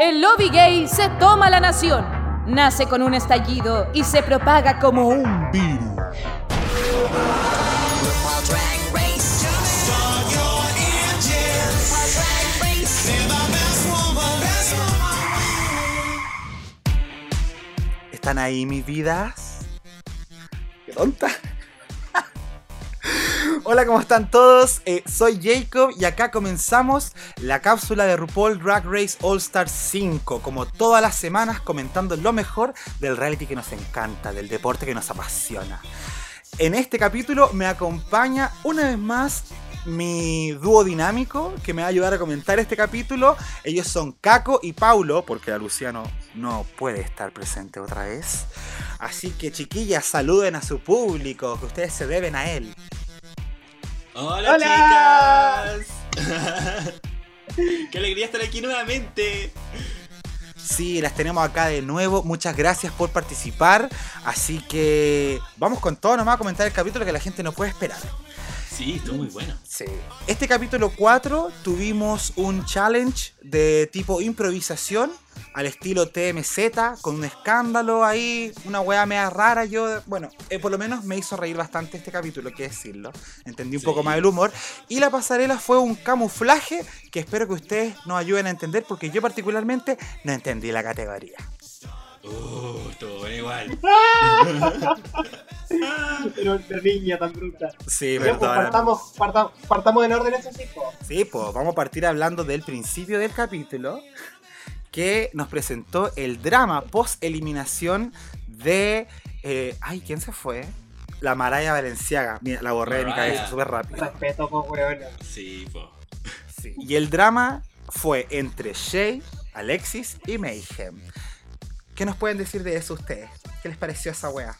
El lobby gay se toma la nación. Nace con un estallido y se propaga como un virus. ¿Están ahí mis vidas? ¡Qué tonta! Hola, ¿cómo están todos? Eh, soy Jacob y acá comenzamos la cápsula de RuPaul Drag Race All Star 5, como todas las semanas comentando lo mejor del reality que nos encanta, del deporte que nos apasiona. En este capítulo me acompaña una vez más mi dúo dinámico que me va a ayudar a comentar este capítulo. Ellos son Caco y Paulo, porque la Luciano no puede estar presente otra vez. Así que chiquillas, saluden a su público, que ustedes se deben a él. Hola, chicas. Qué alegría estar aquí nuevamente. Sí, las tenemos acá de nuevo. Muchas gracias por participar. Así que vamos con todo nomás a comentar el capítulo que la gente no puede esperar. Sí, estuvo muy bueno. Sí. Este capítulo 4 tuvimos un challenge de tipo improvisación al estilo TMZ, con un escándalo ahí, una weá media rara. Yo, bueno, eh, por lo menos me hizo reír bastante este capítulo, que decirlo. Entendí un Sí. poco más el humor. Y la pasarela fue un camuflaje que espero que ustedes nos ayuden a entender, porque yo particularmente no entendí la categoría. Uh, bueno igual. Pero de niña tan bruta. Sí, Ya, pues, perdón. partamos, parta- partamos en orden eso sí, po. Sí, pues vamos a partir hablando del principio del capítulo que nos presentó el drama post eliminación de. eh, ay, ¿quién se fue? La Maraya Valenciaga. Mira, la borré de mi cabeza súper rápido. Respeto, po, weón. Sí, po. Sí. Y el drama fue entre Shay, Alexis y Mayhem. ¿Qué nos pueden decir de eso ustedes? ¿Qué les pareció esa wea?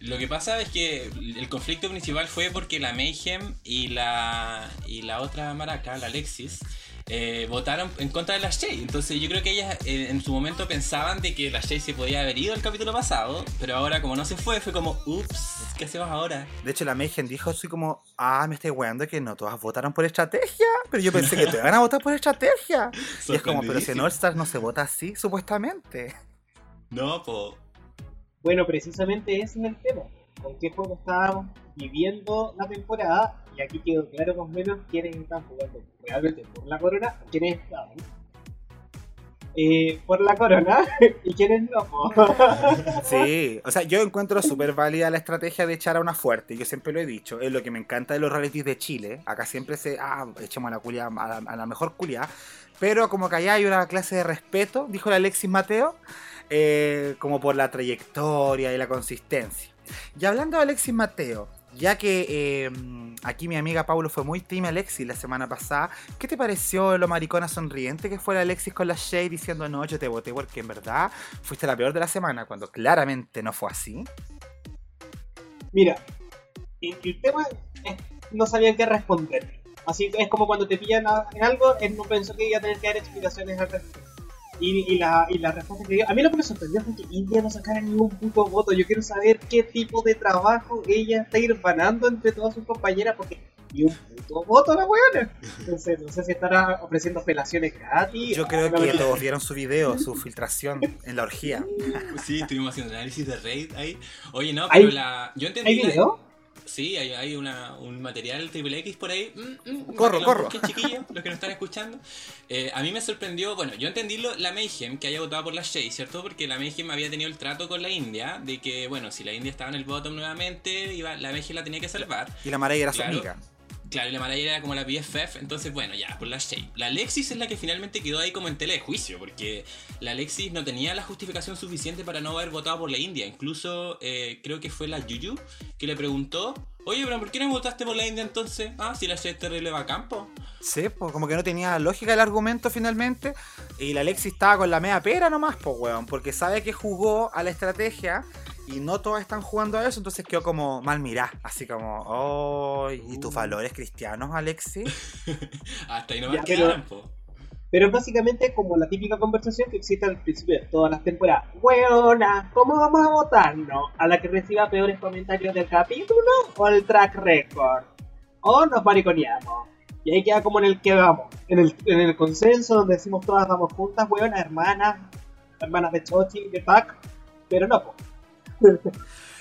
Lo que pasa es que el conflicto principal fue porque la Mayhem y la y la otra maraca, la Alexis, eh, votaron en contra de la Shay. Entonces yo creo que ellas eh, en su momento pensaban de que la Shay se podía haber ido el capítulo pasado, pero ahora como no se fue, fue como, ups, ¿qué hacemos ahora? De hecho, la Mayhem dijo así como, ah, me estoy weando que no todas votaron por estrategia. Pero yo pensé que te van a votar por estrategia. Y es como, pero si en All Stars no se vota así, supuestamente. No, po. Bueno, precisamente ese es el tema. ¿Con qué juego estábamos viviendo la temporada? Y aquí quedó claro más o menos quiénes están jugando realmente por la corona, quiénes estaban eh, por la corona y quiénes no. Sí, o sea, yo encuentro súper válida la estrategia de echar a una fuerte. Yo siempre lo he dicho, es lo que me encanta de los realities de Chile. Acá siempre se, ah, echemos a la, culia, a la, a la mejor culia. Pero como que allá hay una clase de respeto, dijo el Alexis Mateo, eh, como por la trayectoria y la consistencia. Y hablando de Alexis Mateo, ya que eh, aquí mi amiga Paulo fue muy team Alexis la semana pasada, ¿qué te pareció lo maricona sonriente que fue la Alexis con la Shay diciendo no, yo te voté porque en verdad fuiste la peor de la semana, cuando claramente no fue así? Mira, el, tema es no sabían qué responder. Así es como cuando te pillan en algo, él no pensó que iba a tener que dar explicaciones al respecto. Y, y la, y la respuesta que dio, a mí lo que me sorprendió fue que India no sacara ningún puto voto. Yo quiero saber qué tipo de trabajo ella está irvanando entre todas sus compañeras, porque ni un puto voto la weona. Entonces, no sé si estará ofreciendo felaciones gratis. Yo creo que todos vieron su video, su filtración en la orgía. Sí, estuvimos haciendo análisis de raid ahí. Oye, no, ¿Hay- pero la. Yo entendí. ¿Hay la- video? Sí, hay, hay una, un material triple X por ahí. Mm, mm, Corro, para que lo corro. chiquillos, los que nos están escuchando. Eh, a mí me sorprendió, bueno, yo entendí lo- la Mayhem que haya votado por la Shay, ¿cierto? Porque la Mayhem había tenido el trato con la India de que, bueno, si la India estaba en el bottom nuevamente, iba, la Mayhem la tenía que salvar. Y la Maraya era su amiga. Claro, y la Maraya era como la BFF, entonces bueno, ya, por la Shay. La Alexis es la que finalmente quedó ahí como en tela de juicio, porque la Alexis no tenía la justificación suficiente para no haber votado por la India. Incluso eh, creo que fue la Yuyu que le preguntó, oye, pero ¿por qué no votaste por la India entonces? Ah, si la Shay es terrible va a campo. Sí, pues como que no tenía lógica el argumento finalmente. Y la Alexis estaba con la media pera nomás, pues weón. Porque sabe que jugó a la estrategia y no todas están jugando a eso. Entonces quedó como mal mirá. Así como, oh, ¿y tus Uh. valores cristianos, Alexis? Hasta ahí no me pero- quedaron, po. Pero es básicamente como la típica conversación que existe al principio de todas las temporadas. Weona, ¿cómo vamos a votarnos? ¿A la que reciba peores comentarios del capítulo o al track record? ¿O nos mariconeamos? Y ahí queda como en el que vamos, en el, en el consenso donde decimos todas vamos juntas, weón, hermanas, hermanas de Chochi, de Pac, pero no, po.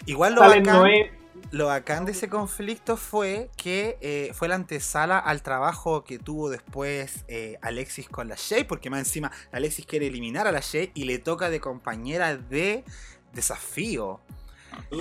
Igual lo Salen bacán, Noé, lo bacán de ese conflicto fue que eh, fue la antesala al trabajo que tuvo después eh, Alexis con la Shay, porque más encima Alexis quiere eliminar a la Shay y le toca de compañera de desafío.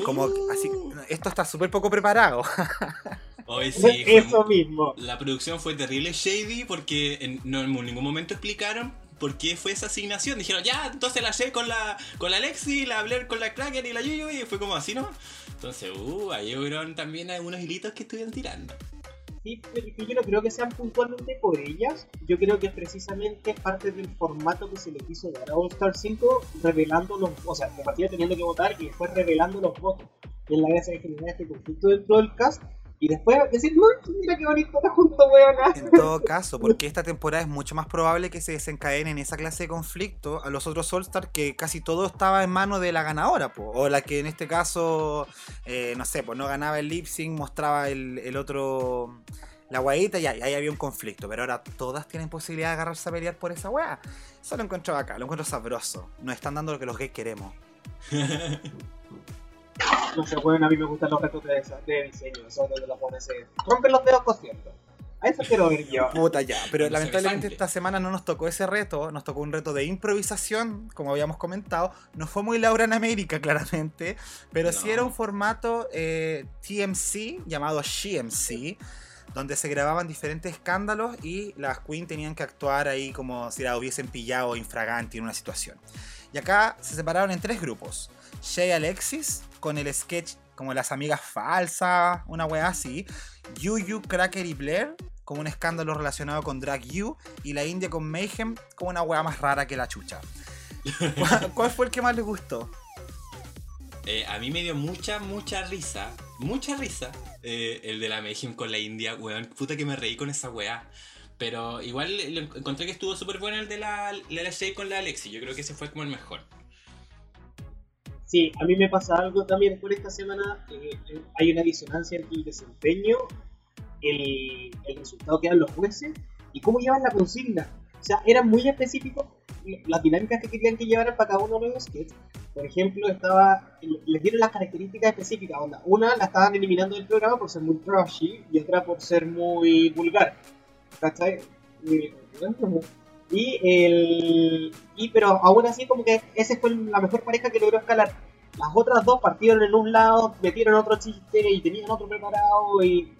Como así, esto está súper poco preparado. Hoy sí, fue eso mismo. La producción fue terrible shady porque en, no, en ningún momento explicaron por qué fue esa asignación. Dijeron, ya, entonces la Shay con la, con la Lexi, la Blair con la Kraken y la Yuyu, y fue como así, ¿no? Entonces, uh, ahí hubieron también algunos hilitos que estuvieron tirando. Sí, pero es que yo no creo que sean puntualmente por ellas. Yo creo que es precisamente parte del formato que se le quiso dar a All Star 5, revelando los. O sea, de partida teniendo que votar y después revelando los votos. Y en la gracia de generar este conflicto dentro del cast. Y después decir, no, mira qué bonito está junto, weona. En todo caso, porque esta temporada es mucho más probable que se desencadene en esa clase de conflicto a los otros All-Star que casi todo estaba en manos de la ganadora, po. o la que en este caso, eh, no sé, pues no ganaba el lip sync, mostraba el, el otro, la guayita y ahí, ahí había un conflicto, pero ahora todas tienen posibilidad de agarrarse a pelear por esa weá. Eso lo encuentro acá, lo encuentro sabroso. Nos están dando lo que los gays queremos. No sé, bueno, a mí me gustan los retos de, de diseño, esos donde los pones se rompen los dedos cosiendo. A eso quiero ver yo. Puta ya, pero No lamentablemente esta semana no nos tocó ese reto, nos tocó un reto de improvisación, como habíamos comentado. No fue muy Laura en América, claramente, pero sí No. era un formato eh, TMC llamado SheMC, donde se grababan diferentes escándalos y las queens tenían que actuar ahí como si la hubiesen pillado infraganti en una situación. Y acá se separaron en tres grupos. Shay Alexis, con el sketch como las amigas falsas, una wea así. Yuyu, Cracker y Blair, con un escándalo relacionado con Drag You. Y la India con Mayhem, con una wea más rara que la chucha. ¿Cuál, cuál fue el que más les gustó? Eh, a mí me dio mucha, mucha risa. Mucha risa. eh, el de la Mayhem con la India, weón. Puta que me reí con esa weá. Pero igual encontré que estuvo súper bueno el de la, la, la con la Alexi. Yo creo que ese fue como el mejor. Sí, a mí me pasa algo también por esta semana. eh, eh, hay una disonancia entre el desempeño, el, el resultado que dan los jueces y cómo llevan la consigna. O sea, eran muy específicos las dinámicas que querían que llevaran para cada uno de los sketches. Por ejemplo, estaba les dieron las características específicas. Onda. Una la estaban eliminando del programa por ser muy trashy y otra por ser muy vulgar. ¿Cachai? Y- Y el. Y pero aún así como que esa fue la mejor pareja que logró escalar. Las otras dos partieron en un lado, metieron otro chiste y tenían otro preparado y.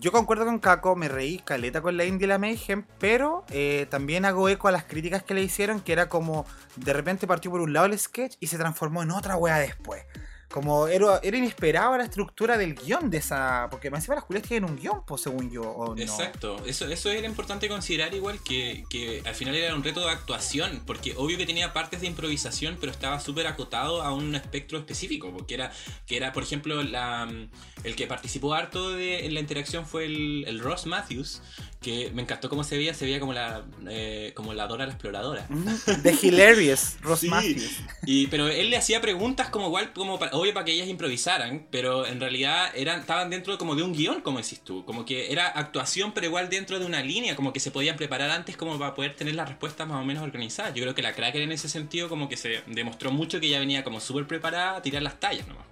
Yo concuerdo con Kako, me reí caleta con la India y la Mayhem, pero eh, también hago eco a las críticas que le hicieron, que era como de repente partió por un lado el sketch y se transformó en otra wea después. Como era, era inesperado la estructura del guion de esa. Porque más encima las culias tienen un guion, pues según yo, o no. Exacto, eso, eso era importante considerar igual que, que al final era un reto de actuación, porque obvio que tenía partes de improvisación, pero estaba súper acotado a un espectro específico, porque era, que era por ejemplo, la, el que participó harto de, en la interacción fue el, el Ross Matthews, que me encantó cómo se veía, se veía como la, eh, como la Dora la Exploradora. Mm, The Hilarious, Ross Sí. Y, pero él le hacía preguntas como igual, como para- obvio para que ellas improvisaran, pero en realidad eran, estaban dentro como de un guion, como decís tú, como que era actuación, pero igual dentro de una línea, como que se podían preparar antes como para poder tener las respuestas más o menos organizadas. Yo creo que la Cracker en ese sentido como que se demostró mucho que ella venía como súper preparada a tirar las tallas nomás.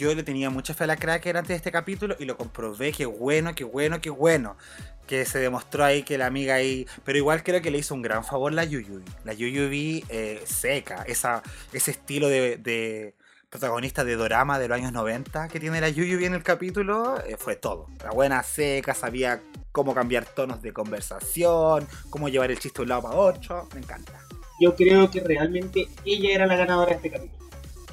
Yo le tenía mucha fe a la Cracker antes de este capítulo y lo comprobé, qué bueno, qué bueno, qué bueno. Que se demostró ahí que la amiga ahí. Pero igual creo que le hizo un gran favor la Yuyubi. La Yuyubi eh, seca, esa, ese estilo de, de protagonista de dorama de los años 90 que tiene la Yuyubi en el capítulo, eh, fue todo. La buena seca, sabía cómo cambiar tonos de conversación, cómo llevar el chiste de un lado para otro. Me encanta. Yo creo que realmente ella era la ganadora de este capítulo.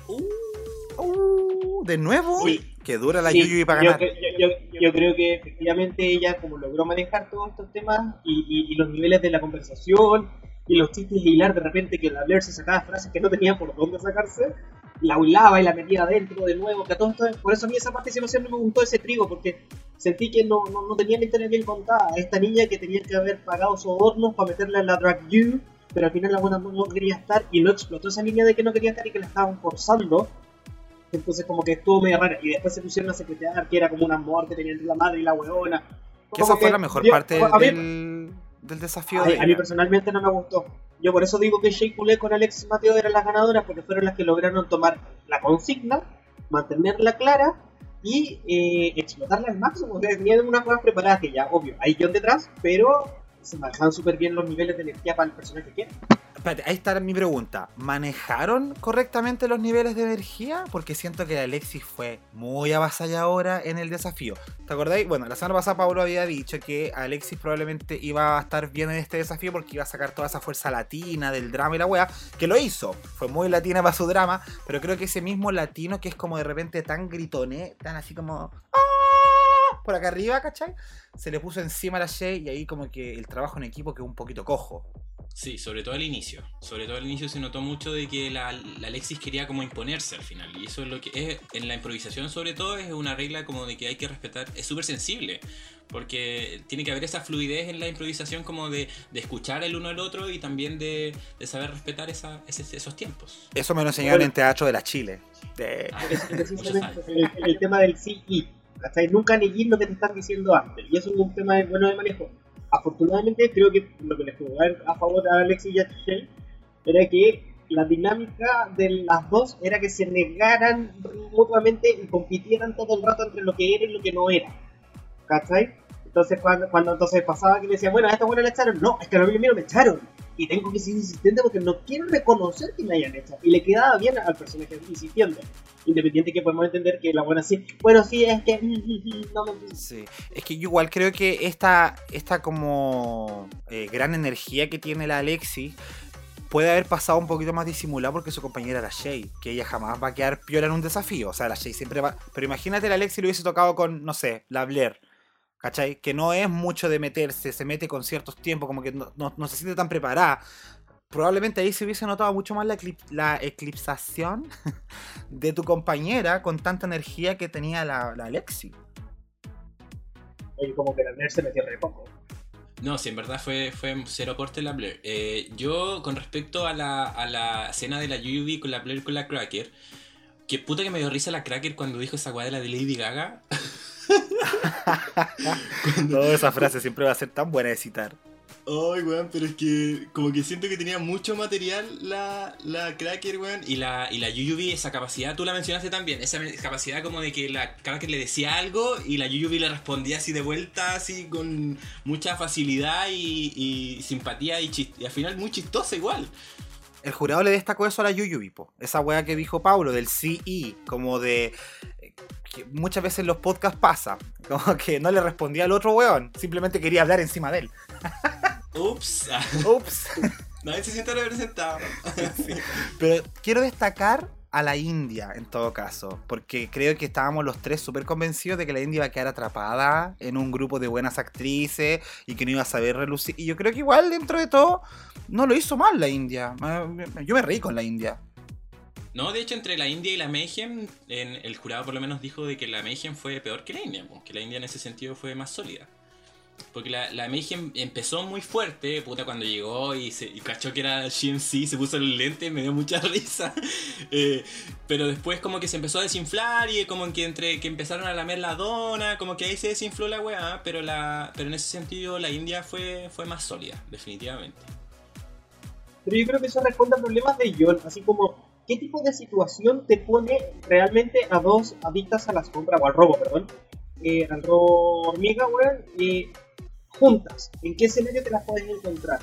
Uh, de nuevo, Sí. que dura la Sí, Yuyubi para ganar. yo- yo- yo creo que efectivamente ella como logró manejar todos estos temas y, y- y los niveles de la conversación y los chistes de hilar de repente que la Blair se sacaba frases que no tenía por dónde sacarse, la hilaba y la metía adentro de nuevo, que a por eso a mí esa participación no me gustó ese trigo, porque sentí que no, no, no tenía la historia bien contada. Esta niña que tenía que haber pagado sobornos para meterla en la drag you, pero al final la buena no, no quería estar y no explotó esa línea de que no quería estar y que la estaban forzando. Entonces como que estuvo medio rara. Y después se pusieron a secretear que era como un amor que tenía entre la madre y la weona. Que esa fue que la mejor yo- parte mí- del, del desafío A, de a mí personalmente no me gustó. Yo por eso digo que Shea Coulee con Alex Mateo eran las ganadoras porque fueron las que lograron tomar la consigna, mantenerla clara y eh, explotarla al máximo. O sea, tenían unas cosas preparadas que ya, obvio, hay guion detrás, pero se manejaban súper bien los niveles de energía para el personaje que era. Espérate, ahí está mi pregunta. ¿Manejaron correctamente los niveles de energía? Porque siento que Alexis fue muy avasalladora en el desafío. ¿Te acordáis? Bueno, la semana pasada Pablo había dicho que Alexis probablemente iba a estar bien en este desafío porque iba a sacar toda esa fuerza latina del drama y la wea, que lo hizo. Fue muy latina para su drama, pero creo que ese mismo latino que es como de repente tan gritone, tan así como... "Ah", Por acá arriba, ¿cachai? Se le puso encima a la Shay y ahí como que el trabajo en equipo quedó un poquito cojo. Sí, sobre todo al inicio. Sobre todo al inicio se notó mucho de que la, la Alexis quería como imponerse al final. Y eso es lo que es, en la improvisación sobre todo, es una regla como de que hay que respetar, es súper sensible. Porque tiene que haber esa fluidez en la improvisación como de, de escuchar el uno al otro y también de, de saber respetar esa, ese- esos tiempos. Eso me lo enseñaron Bueno. en Teatro de la Chile. De... Ah, el, el tema del sí y. ¿cachai? Nunca neguir lo que te están diciendo antes. Y eso es un tema bueno de manejo. Afortunadamente, creo que lo que les jugó a favor a Alexis y a Shea era que la dinámica de las dos era que se negaran mutuamente y compitieran todo el rato entre lo que era y lo que no era. ¿Cachai? Entonces, cuando, cuando entonces pasaba que me decían, bueno, a esta buena le echaron, no, es que a mí me echaron. Y tengo que seguir insistente porque no quiero reconocer que me hayan echado. Y le quedaba bien al personaje insistiendo. Independiente que podemos entender que la buena sí, bueno, sí, es que mm, mm, mm, no me Sí. Es que yo igual creo que esta, esta como eh, gran energía que tiene la Alexis puede haber pasado un poquito más disimulada porque su compañera era Shay, que ella jamás va a quedar piola en un desafío. O sea, la Shay siempre va. Pero imagínate la Alexis lo hubiese tocado con, no sé, la Blair. ¿Cachai? Que no es mucho de meterse, se mete con ciertos tiempos, como que no, no- no se siente tan preparada. Probablemente ahí se hubiese notado mucho más la, eclip- la eclipsación de tu compañera con tanta energía que tenía la, la Alexis. Oye, como que la nerd se metió re poco. No, sí, en verdad fue, fue cero aporte la Blair. Eh, yo, con respecto a la, a la escena de la Yubi con la Blair con la Cracker, que puta que me dio risa la Cracker cuando dijo esa de la de Lady Gaga. Toda esa frase siempre va a ser tan buena de citar. Ay, weón, pero es que como que siento que tenía mucho material la, la Cracker, weón. Y la, y la Yuyubi, esa capacidad, tú la mencionaste también, esa capacidad como de que la Cracker le decía algo y la Yuyubi le respondía así de vuelta, así con mucha facilidad y, y simpatía y, chis- y al final muy chistosa igual. El jurado le destacó eso a la Yuyubi, po. Esa weá que dijo Pablo, del CE, como de. Que muchas veces en los podcasts pasa. Como que no le respondía al otro weón, simplemente quería hablar encima de él. Ups, Ups. nadie se siente representado. Pero quiero destacar a la India en todo caso, porque creo que estábamos los tres súper convencidos de que la India iba a quedar atrapada en un grupo de buenas actrices y que no iba a saber relucir. Y yo creo que igual dentro de todo no lo hizo mal la India. Eh, Yo me reí con la India. No, de hecho, entre la India y la Mayhem, el jurado por lo menos dijo de que la Mayhem fue peor que la India, que la India en ese sentido fue más sólida. Porque la, la Mayhem empezó muy fuerte, puta, cuando llegó y, se, cachó que era GMC, se puso el lente, me dio mucha risa. Eh, pero después como que se empezó a desinflar y como que entre que empezaron a lamer la dona, como que ahí se desinfló la weá, pero, la, pero en ese sentido la India fue, fue más sólida, definitivamente. Pero yo creo que eso responde a problemas de John, así como qué tipo de situación te pone realmente a dos adictas a las compras, o al robo, perdón, eh, al robo hormiga, juntas. ¿En qué escenario te las puedes encontrar?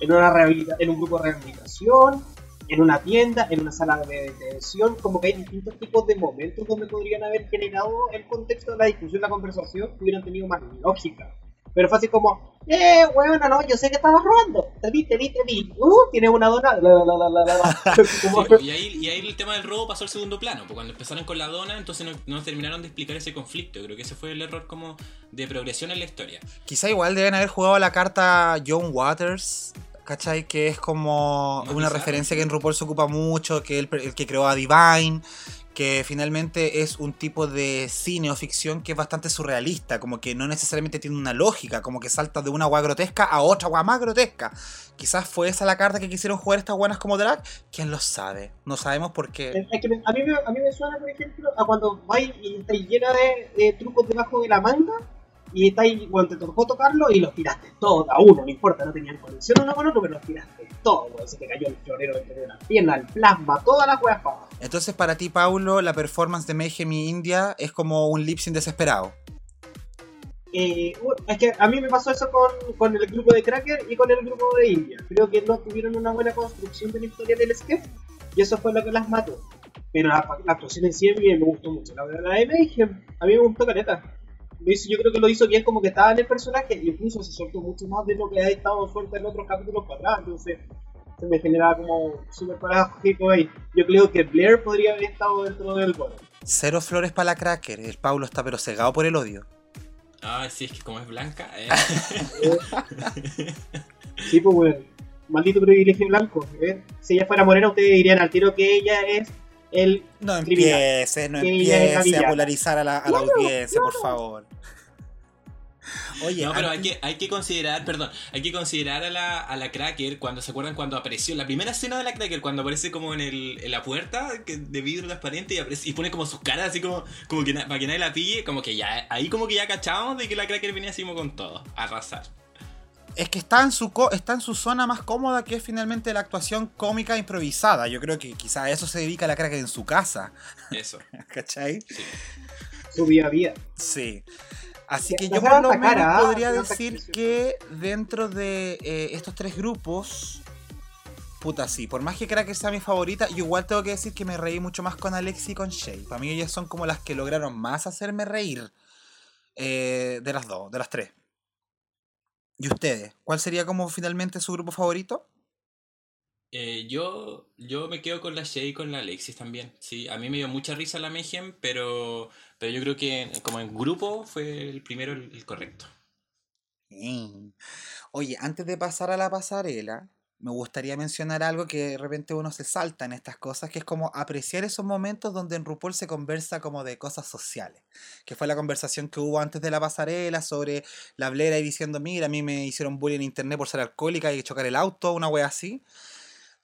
¿En, una en un grupo de rehabilitación? ¿En una tienda? ¿En una sala de detención? Como que hay distintos tipos de momentos donde podrían haber generado el contexto de la discusión, la conversación, que hubieran tenido más lógica. Pero fue así como, eh, weón, no, yo sé que estabas robando. Te vi, te vi, te vi. Uh, tienes una dona. La, la, la, la, la, la. Como- Sí, y, ahí, y ahí el tema del robo pasó al segundo plano, porque cuando empezaron con la dona, entonces no, no terminaron de explicar ese conflicto. Creo que ese fue el error como de progresión en la historia. Quizá igual deben haber jugado la carta John Waters, ¿cachai? Que es como Más una bizarro. referencia que en RuPaul se ocupa mucho, que el, el que creó a Divine, que finalmente es un tipo de cine o ficción que es bastante surrealista, como que no necesariamente tiene una lógica, como que salta de una agua grotesca a otra agua más grotesca. Quizás fue esa la carta que quisieron jugar estas buenas como drag, quién lo sabe, no sabemos por qué. A, mí me, suena, por ejemplo, a cuando vais y llena de trucos debajo de la manga y está ahí, bueno, te tocó tocarlo y los tiraste todos, a uno, no importa, no tenían conexión uno con otro, pero los tiraste todos. Se te cayó el florero entre las piernas, el plasma, todas las weas. Entonces, para ti, Paulo, la performance de Mayhem y India es como un lip sync desesperado. Eh, es que a mí me pasó eso con, con el grupo de Cracker y con el grupo de India. Creo que no tuvieron una buena construcción de la historia del sketch y eso fue lo que las mató. Pero la, la actuación en sí a mí me gustó mucho. La verdad, la de Mayhem, a mí me gustó caleta. Lo hizo- yo creo que lo hizo bien como que estaba en el personaje incluso se soltó mucho más de lo que ha estado suelta en otros capítulos para atrás. Entonces se me generaba como súper paradójico ahí. Yo creo que Blair podría haber estado dentro del gol. Cero flores para la cracker. El Paulo está pero cegado por el odio. Ah, sí, es que como es blanca. eh. Sí, pues, weón. Maldito privilegio blanco. ¿eh? Si ella fuera morena, ustedes dirían al tiro que ella es el. No Criminal. empieces, no empieces a polarizar a la, a la audiencia, por favor. Oye, No, pero hay que, hay que considerar, perdón, hay que considerar a la, a la Cracker cuando se acuerdan cuando apareció, la primera escena de la Cracker, cuando aparece como en, el, en la puerta que, de vidrio transparente y, aparece- y pone como sus caras así como, como que para que nadie la pille, como que ya, ahí como que ya cachamos de que la Cracker venía así como con todo, a arrasar. Es que está en, su co- está en su zona más cómoda, que es finalmente la actuación cómica improvisada. Yo creo que quizá a eso se dedica la cracker en su casa. Eso. ¿Cachai? Sí. su día a día. Sí. Así que yo por lo menos cara, ¿ah? podría decir que dentro de eh, estos tres grupos, puta sí, por más que Cracker sea mi favorita, yo igual tengo que decir que me reí mucho más con Alexi y con Shay. Para mí ellas son como las que lograron más hacerme reír eh, de las dos, de las tres. ¿Y ustedes? ¿Cuál sería como finalmente su grupo favorito? Eh, yo, yo me quedo con la Shay y con la Alexis también. Sí, a mí me dio mucha risa la Mayhem, pero, pero yo creo que como en grupo fue el primero el, el correcto. Oye, antes de pasar a la pasarela, me gustaría mencionar algo que de repente uno se salta en estas cosas, que es como apreciar esos momentos donde en RuPaul se conversa como de cosas sociales, que fue la conversación que hubo antes de la pasarela sobre la Blera y diciendo, mira, a mí me hicieron bullying en internet por ser alcohólica y chocar el auto, una wea así.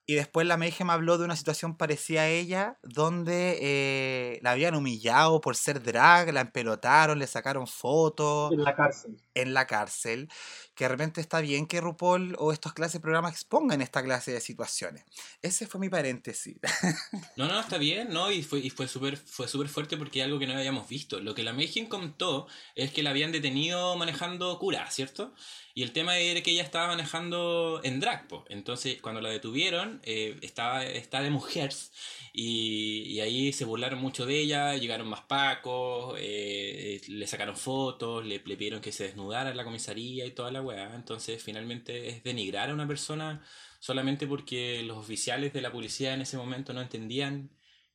Y después la Mayhem habló de una situación parecida a ella, donde eh, la habían humillado por ser drag, la empelotaron, le sacaron fotos En la cárcel. en la cárcel, que de repente está bien que RuPaul o estos clases de programas expongan esta clase de situaciones. Ese fue mi paréntesis. No, no, está bien, ¿no? Y fue, y fue súper fue súper fuerte porque es algo que no habíamos visto. Lo que la Mayhem contó es que la habían detenido manejando cura, ¿cierto? Y el tema era que ella estaba manejando en drag, po. Entonces, cuando la detuvieron, eh, estaba, estaba de mujeres y, ahí se burlaron mucho de ella, llegaron más pacos, eh, le sacaron fotos, le, le pidieron que se desnudara en la comisaría y toda la Entonces, finalmente es denigrar a una persona solamente porque los oficiales de la policía en ese momento no entendían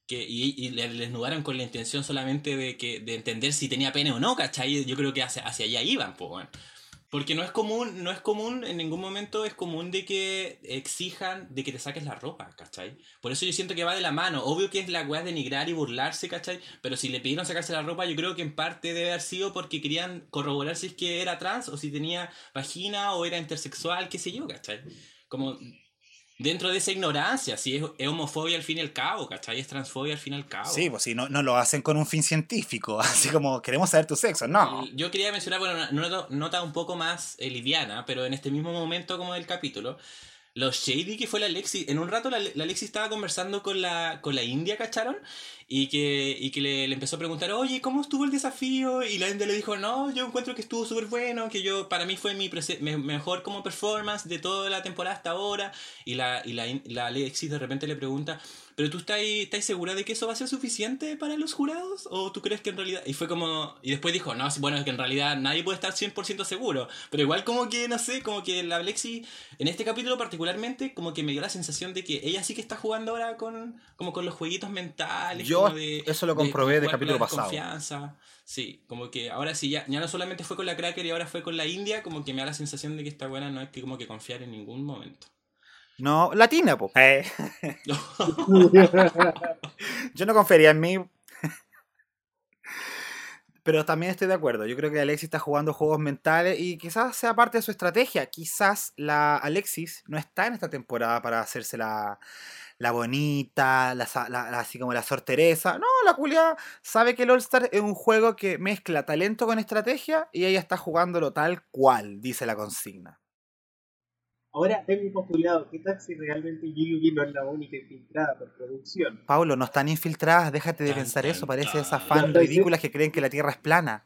que y, y le desnudaron con la intención solamente de que de entender si tenía pene o no, ¿cachai? Yo creo que hacia, hacia allá iban, pues, weón. Porque no es común, no es común, en ningún momento es común de que exijan de que te saques la ropa, ¿cachai? Por eso yo siento que va de la mano. Obvio que es la weá de denigrar y burlarse, ¿cachai? Pero si le pidieron sacarse la ropa, yo creo que en parte debe haber sido porque querían corroborar si es que era trans o si tenía vagina o era intersexual, qué sé yo, ¿cachai? Como dentro de esa ignorancia, si es, es homofobia al fin y al cabo, ¿cachai? Es transfobia al fin y al cabo. Sí, pues sí, no, no lo hacen con un fin científico, así como queremos saber tu sexo, no. Yo quería mencionar, bueno, una nota, un poco más eh, liviana, pero en este mismo momento como del capítulo, los shady que fue la Alexi. En un rato la, la Alexi estaba conversando con la, con la India, ¿cacharon? Y que, y que le, le empezó a preguntar, oye, ¿cómo estuvo el desafío? Y la India le dijo, no, yo encuentro que estuvo súper bueno, que yo, para mí fue mi me- mejor como performance de toda la temporada hasta ahora. Y la, y la, la Alexis de repente le pregunta, ¿pero tú estás, estás segura de que eso va a ser suficiente para los jurados? ¿O tú crees que en realidad...? Y fue como... Y después dijo, no, bueno, es que en realidad nadie puede estar 100% seguro. Pero igual como que, no sé, como que la Alexi, en este capítulo particularmente, como que me dio la sensación de que ella sí que está jugando ahora con, como con los jueguitos mentales. Yo como de, eso lo de comprobé del jugar con capítulo pasado. Confianza. Sí, como que ahora sí, ya, ya no solamente fue con la Cracker y ahora fue con la India, como que me da la sensación de que esta buena no hay que como que confiar en ningún momento. No, latina, pues. Yo no confiaría en mí. Pero también estoy de acuerdo. Yo creo que Alexis está jugando juegos mentales y quizás sea parte de su estrategia. Quizás la Alexis no está en esta temporada para hacerse la, la bonita, la, así como la sorteresa. No, la Julia sabe que el All-Star es un juego que mezcla talento con estrategia y ella está jugándolo tal cual, dice la consigna. Ahora tengo postulado, ¿qué tal si realmente Yugi no es la única infiltrada por producción? Paulo, no están infiltradas, déjate de pensar eso. Parece esas No, fans estoy- ridículas que creen que la Tierra es plana.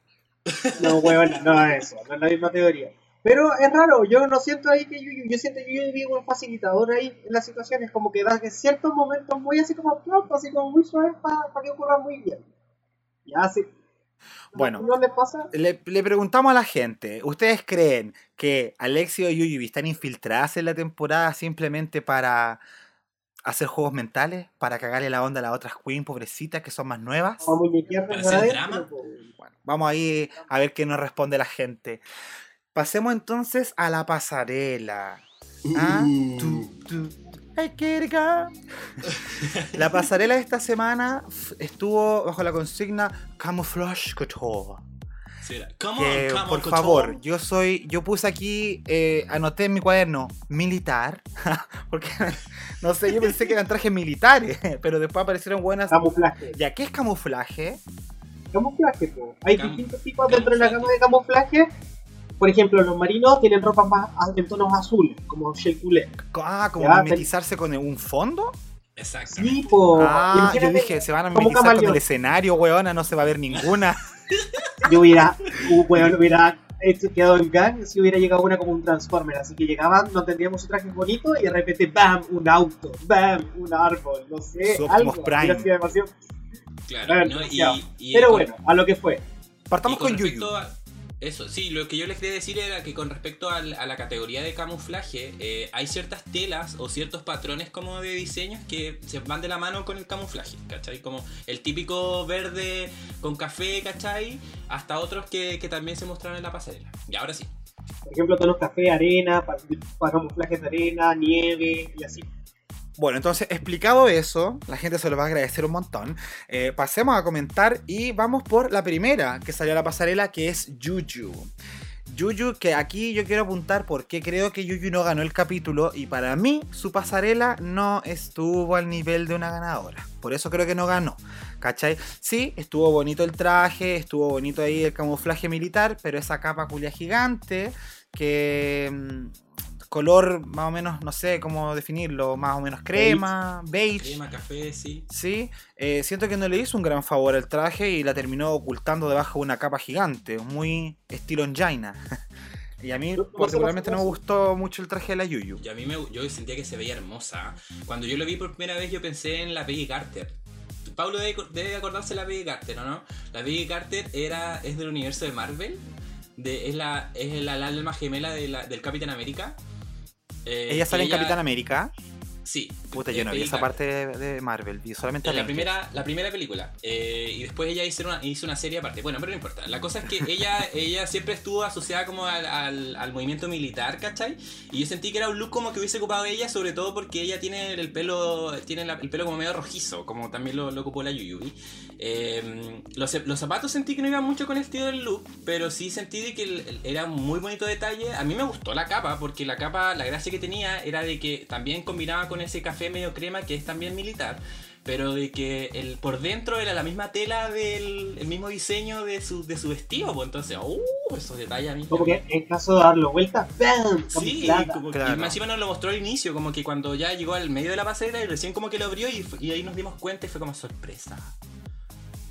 No, huevón, no es eso, no es la misma teoría. Pero es raro, yo no siento ahí que Yugi, yo siento que Yugi es un facilitador ahí en las situaciones, como que da ciertos momentos muy así como plop, así como muy suaves para que ocurra muy bien. Ya así. Bueno. ¿No les pasa? Le, le preguntamos a la gente, ¿ustedes creen que Alexio y Yuyubi están infiltradas en la temporada simplemente para hacer juegos mentales? ¿Para cagarle la onda a las otras queen pobrecitas que son más nuevas? Para drama. Bueno, vamos ahí a ver qué nos responde la gente. Pasemos entonces a la pasarela. Ah, tu, tu, I get it, girl. La pasarela de esta semana estuvo bajo la consigna Camouflage Couture. Sí, que, come por on, favor, Couture. yo soy, yo puse aquí, eh, anoté en mi cuaderno, militar, porque, no sé, yo pensé que eran trajes militares, pero después aparecieron buenas... Camuflaje. ¿Ya qué es camuflaje? Camuflaje, po. Hay Cam- distintos tipos dentro de la gama de camuflaje. Por ejemplo, los marinos tienen ropas más en tonos azules, como Shell Coulee. Ah, como Ya, mimetizarse con un fondo. Exactamente. Sí, po. Ah, yo Imagínate, dije, se van a mimetizar con el escenario, weona, no se va a ver ninguna. yo hubiera, uh, weón, hubiera hecho- quedado en gang si hubiera llegado una como un Transformer. Así que llegaban, no tendríamos su traje bonito y de repente, ¡bam! Un auto, ¡bam! Un árbol, no sé, algo. Optimus Prime. Claro, ¿no? Y, Pero con- bueno, a lo que fue. Partamos con con Yuyu. a- Eso, sí, lo que yo les quería decir era que con respecto a la categoría de camuflaje, eh, hay ciertas telas o ciertos patrones como de diseños que se van de la mano con el camuflaje, ¿cachai? Como el típico verde con café, ¿cachai? Hasta otros que, que también se mostraron en la pasarela. Y ahora sí. Por ejemplo, tonos café, arena, para, para camuflajes de arena, nieve y así. Bueno, entonces, explicado eso, la gente se lo va a agradecer un montón. eh, pasemos a comentar y vamos por la primera que salió a la pasarela, que es Yuyu. Yuyu, que aquí yo quiero apuntar porque creo que Yuyu no ganó el capítulo y para mí su pasarela no estuvo al nivel de una ganadora. Por eso creo que no ganó. ¿Cachai? Sí, estuvo bonito el traje, estuvo bonito ahí el camuflaje militar, pero esa capa culia gigante que... color más o menos, no sé cómo definirlo, más o menos crema, beige. Crema, café, sí. Sí, eh, siento que no le hizo un gran favor al traje y la terminó ocultando debajo de una capa gigante, muy estilo Jaina. y a mí particularmente no me gustó mucho el traje de la Yuyu. Y a mí me, yo sentía que se veía hermosa. Cuando yo lo vi por primera vez, yo pensé en la Peggy Carter. Pablo debe, debe acordarse de la Peggy Carter, ¿o no? La Peggy Carter era, es del universo de Marvel. De, es, la, es la, la alma gemela de la- del Capitán América. Eh, Ella sale en Capitán América. Sí. Puta, yo no vi esa parte de, Marvel, vi solamente En la primera, la primera película. Eh, y después ella hizo una, hizo una serie aparte. Bueno, pero no importa. La cosa es que ella, ella siempre estuvo asociada como al, al- al movimiento militar, ¿cachai? Y yo sentí que era un look como que hubiese ocupado ella, sobre todo porque ella tiene el pelo tiene la- el pelo como medio rojizo, como también lo, lo ocupó la Yuyubi. Eh, los, los zapatos sentí que no iban mucho con el estilo del look, pero sí sentí que el- el- era un muy bonito detalle. A mí me gustó la capa, porque la capa, la gracia que tenía era de que también combinaba con ese café medio crema que es también militar. Pero de que el por dentro era la misma tela del el mismo diseño de su, de su vestido, pues entonces, uh, esos detalles a mí. Como que en caso de darlo vuelta, ¡bam! Sí, como que- Claro. encima nos lo mostró al inicio, como que cuando ya llegó al medio de la pasarela y recién como que lo abrió y ahí nos dimos cuenta y fue como sorpresa.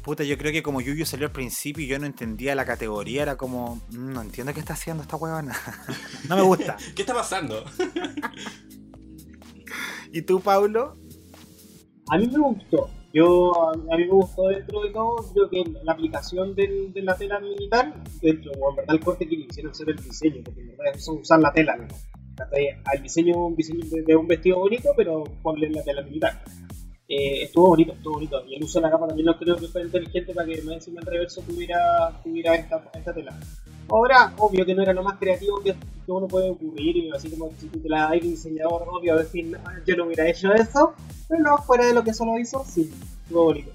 Puta, yo creo que como Yuyu salió al principio y yo no entendía la categoría, era como, "Mm, no entiendo qué está haciendo esta huevona. no me gusta. ¿Qué está pasando? ¿Y tú, Paulo? A mí me gustó. Yo, a, mí me gustó dentro de todo, creo que la aplicación de la tela militar, dentro, o en verdad el corte que le hicieron ser el diseño, porque en verdad es usar la tela, ¿no? Al diseño, de, un vestido bonito, pero ponle la tela militar. Eh, estuvo bonito, estuvo bonito. Y el uso de la capa también lo creo que fue inteligente para que más encima el reverso tuviera, tuviera esta tela. Ahora, obvio que no era lo más creativo que, que uno puede ocurrir, y así como si tú te la el diseñador, obvio decir, "No, yo no hubiera hecho eso, pero no, fuera de lo que solo hizo, sí, estuvo bonito.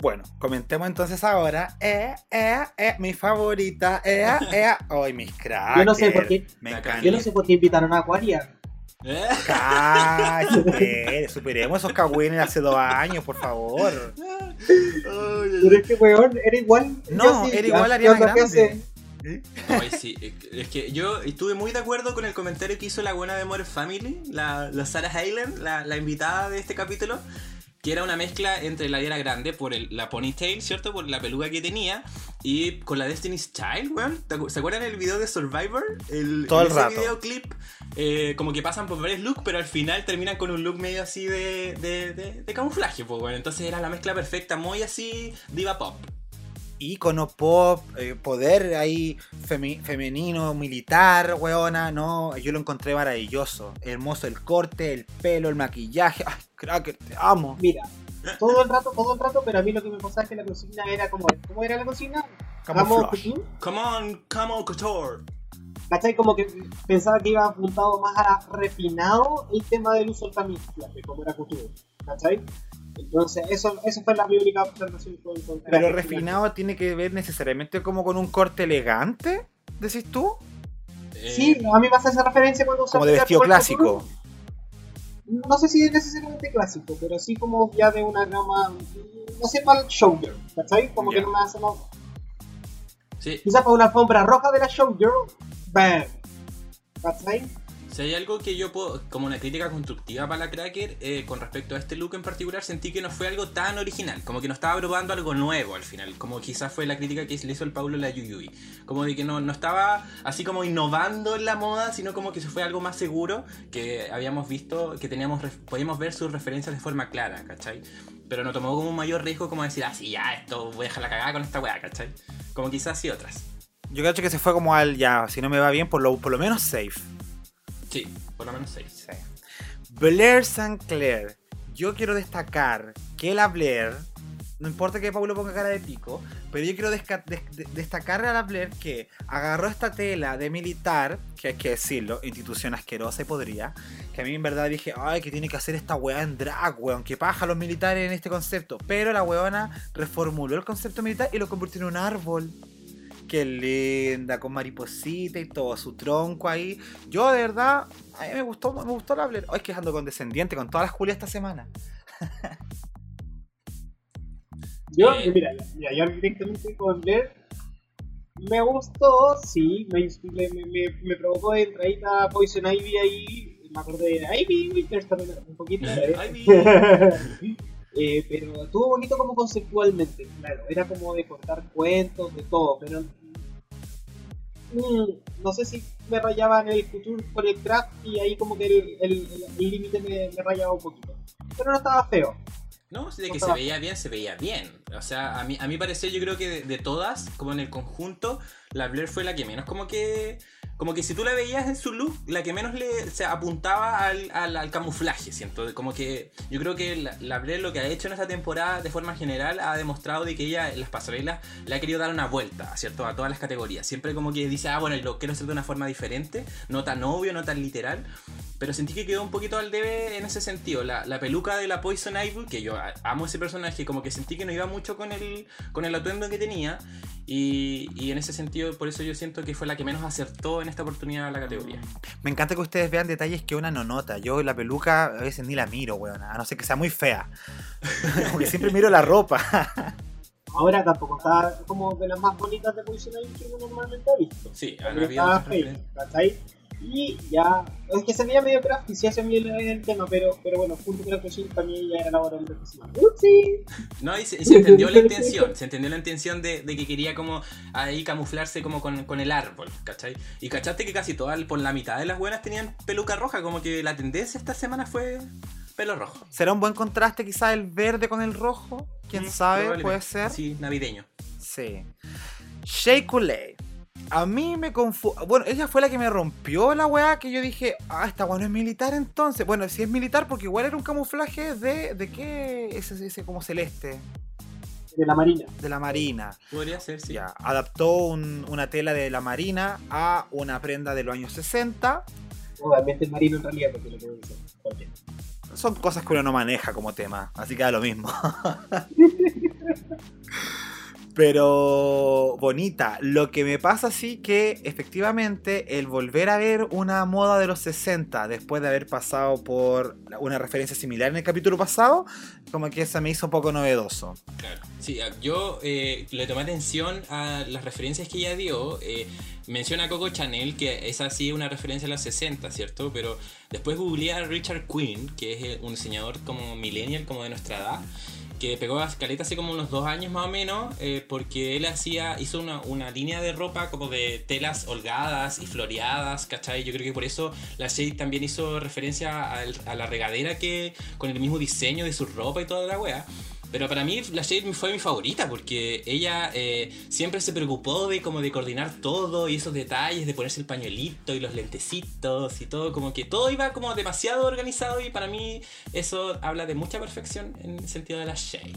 Bueno, comentemos entonces ahora. Eh, eh, eh, mi favorita. Eh, eh. Ay, mis cracks. Yo no sé por qué. Me. Yo no sé por qué invitaron a Aquaria. ¿Eh? Ay, supere, superemos esos cagüines hace dos años, por favor. Pero es que, weón, era igual. No, sí, era igual ¿qué Ariana Grande. Ay, sí, es que yo estuve muy de acuerdo con el comentario que hizo la buena de More Family, la, la Sarah Hyland, la, la invitada de este capítulo, que era una mezcla entre la Ariana Grande por el- la ponytail, ¿cierto? Por la peluca que tenía, y con la Destiny's Child, weón. ¿Te acu- ¿Se acuerdan el video de Survivor? El, Todo el ese rato. videoclip, eh, como que pasan por varios looks, pero al final terminan con un look medio así de, de, de- de camuflaje, pues, bueno. Entonces era la mezcla perfecta, muy así diva pop. Ícono pop, eh, poder ahí femi- femenino, militar, weona, no, yo lo encontré maravilloso. Hermoso el corte, el pelo, el maquillaje. Ay, cracker, te amo. Mira, todo el rato, todo el rato, pero a mí lo que me pasaba es que la consigna era como. ¿Cómo era la consigna? Vamos, Camuflaje. Putin. Come on, come on, Couture. ¿Cachai? Como que pensaba que iba apuntado más a refinado el tema del uso del camuflaje, como era couture. ¿Cachai? Entonces, eso, eso fue la mi única observación con, con Pero refinado tiene que ver necesariamente como con un corte elegante, decís tú, Eh, Sí, a mí me hace esa referencia cuando se como de vestido clásico. couture. No sé si es necesariamente clásico, pero sí como ya de una gama. No sé para el showgirl, ¿cachai? Como Ya. que no me hace. No, Sí, quizás para una alfombra roja de la showgirl, ¡bam! ¿cachai? Si hay algo que yo puedo, como una crítica constructiva para la Cracker, eh, con respecto a este look en particular, sentí que no fue algo tan original, como que no estaba probando algo nuevo al final, como quizás fue la crítica que le hizo el Paulo la Yuyui, como de que no, no estaba así como innovando en la moda, sino como que se fue algo más seguro, que habíamos visto, que teníamos, podíamos ver sus referencias de forma clara, ¿cachai? Pero no tomó como un mayor riesgo como decir, ah, sí, ya, esto voy a dejar la cagada con esta weá, ¿cachai? Como quizás sí otras. Yo creo que se fue como al ya, si no me va bien, por lo, por lo menos safe. Sí, por lo menos seis. Sí. Blair St. Clair. Yo quiero destacar que la Blair, no importa que Pablo ponga cara de pico, pero yo quiero destacar a la Blair que agarró esta tela de militar, que hay que decirlo, institución asquerosa y podría, que a mí en verdad dije, ay, que tiene que hacer esta weá en drag, weón, que paja los militares en este concepto. Pero la weona reformuló el concepto militar y lo convirtió en un árbol. Qué linda, con mariposita y todo, su tronco ahí. Yo de verdad, a mí me gustó, me gustó la Blair. Hoy es que ando condescendiente con todas las Julias esta semana. Yo, Eh. mira, mira, yo directamente con Blair me gustó, sí, me, me, me, me provocó de entradita Poison Ivy ahí, me acordé de Ivy Winters también un poquito. eh. Ivy. Eh, pero estuvo bonito como conceptualmente, claro, era como de contar cuentos, de todo, pero no sé si me rayaba en el futuro con el craft y ahí como que el el- el- el límite me, me rayaba un poquito. Pero no estaba feo. No, de que se veía bien, se veía bien. O sea, a mí, a mi parecer, yo creo que de, de todas, como en el conjunto, la Blair fue la que menos como que... Como que si tú la veías en su look, la que menos le se apuntaba al, al, al camuflaje, siento. Como que yo creo que la, la lo que ha hecho en esta temporada, de forma general, ha demostrado de que ella en las pasarelas le ha querido dar una vuelta, ¿cierto? A todas las categorías. Siempre como que dice, ah, bueno, lo quiero hacer de una forma diferente, no tan obvio, no tan literal. Pero sentí que quedó un poquito al debe en ese sentido. La, la peluca de la Poison Ivy, que yo amo ese personaje, como que sentí que no iba mucho con el, con el atuendo que tenía. Y, y en ese sentido, por eso yo siento que fue la que menos acertó en esta oportunidad a la categoría. Me encanta que ustedes vean detalles que una no nota. Yo la peluca a veces ni la miro, weón. A no ser que sea muy fea. Porque siempre miro la ropa. Ahora tampoco está como de las más bonitas de Ivy que uno normalmente ha visto. Sí, habido estaba fea. Y ya, es que se veía medio craft y se hace bien el, el tema, pero, pero bueno, junto con la cocina también ya era la hora de la ¡Upsi! No, y se, y se entendió la intención, se entendió la intención de, de que quería como ahí camuflarse como con, con el árbol, ¿cachai? Y cachaste que casi todas, por la mitad de las buenas tenían peluca roja, como que la tendencia esta semana fue pelo rojo. ¿Será un buen contraste quizá el verde con el rojo? ¿Quién Mm, sabe? Puede ser. Sí, navideño. Sí. Shea Coulee. A mí me confu... Bueno, ella fue la que me rompió la weá que yo dije, ah, esta weá no es militar entonces. Bueno, si es militar porque igual era un camuflaje de... ¿De qué? Ese, ese como celeste. De la marina. De la marina. Podría ser, sí. Ya, adaptó un- una tela de la marina a una prenda de los años 60. Obviamente el marino en realidad, porque lo puedo decir. Son cosas que uno no maneja como tema, así que da lo mismo. Pero bonita. Lo que me pasa sí que efectivamente el volver a ver una moda de los 60 después de haber pasado por una referencia similar en el capítulo pasado, como que eso me hizo un poco novedoso. Claro. Sí, ah, yo eh, le tomé atención a las referencias que ella dio. Eh, menciona a Coco Chanel, que es así una referencia a los 60, ¿cierto? Pero después googleé a Richard Quinn, que es un diseñador como millennial, como de nuestra edad que pegó a Caleta hace como unos dos años más o menos, eh, porque él hacía, hizo una, una, línea de ropa como de telas holgadas y floreadas, ¿cachai? Yo creo que por eso la Shade también hizo referencia a, a la regadera que con el mismo diseño de su ropa y toda la wea. Pero para mí la Shade fue mi favorita porque ella eh, siempre se preocupó de como de coordinar todo y esos detalles, de ponerse el pañuelito y los lentecitos y todo, como que todo iba como demasiado organizado y para mí eso habla de mucha perfección en el sentido de la Shade.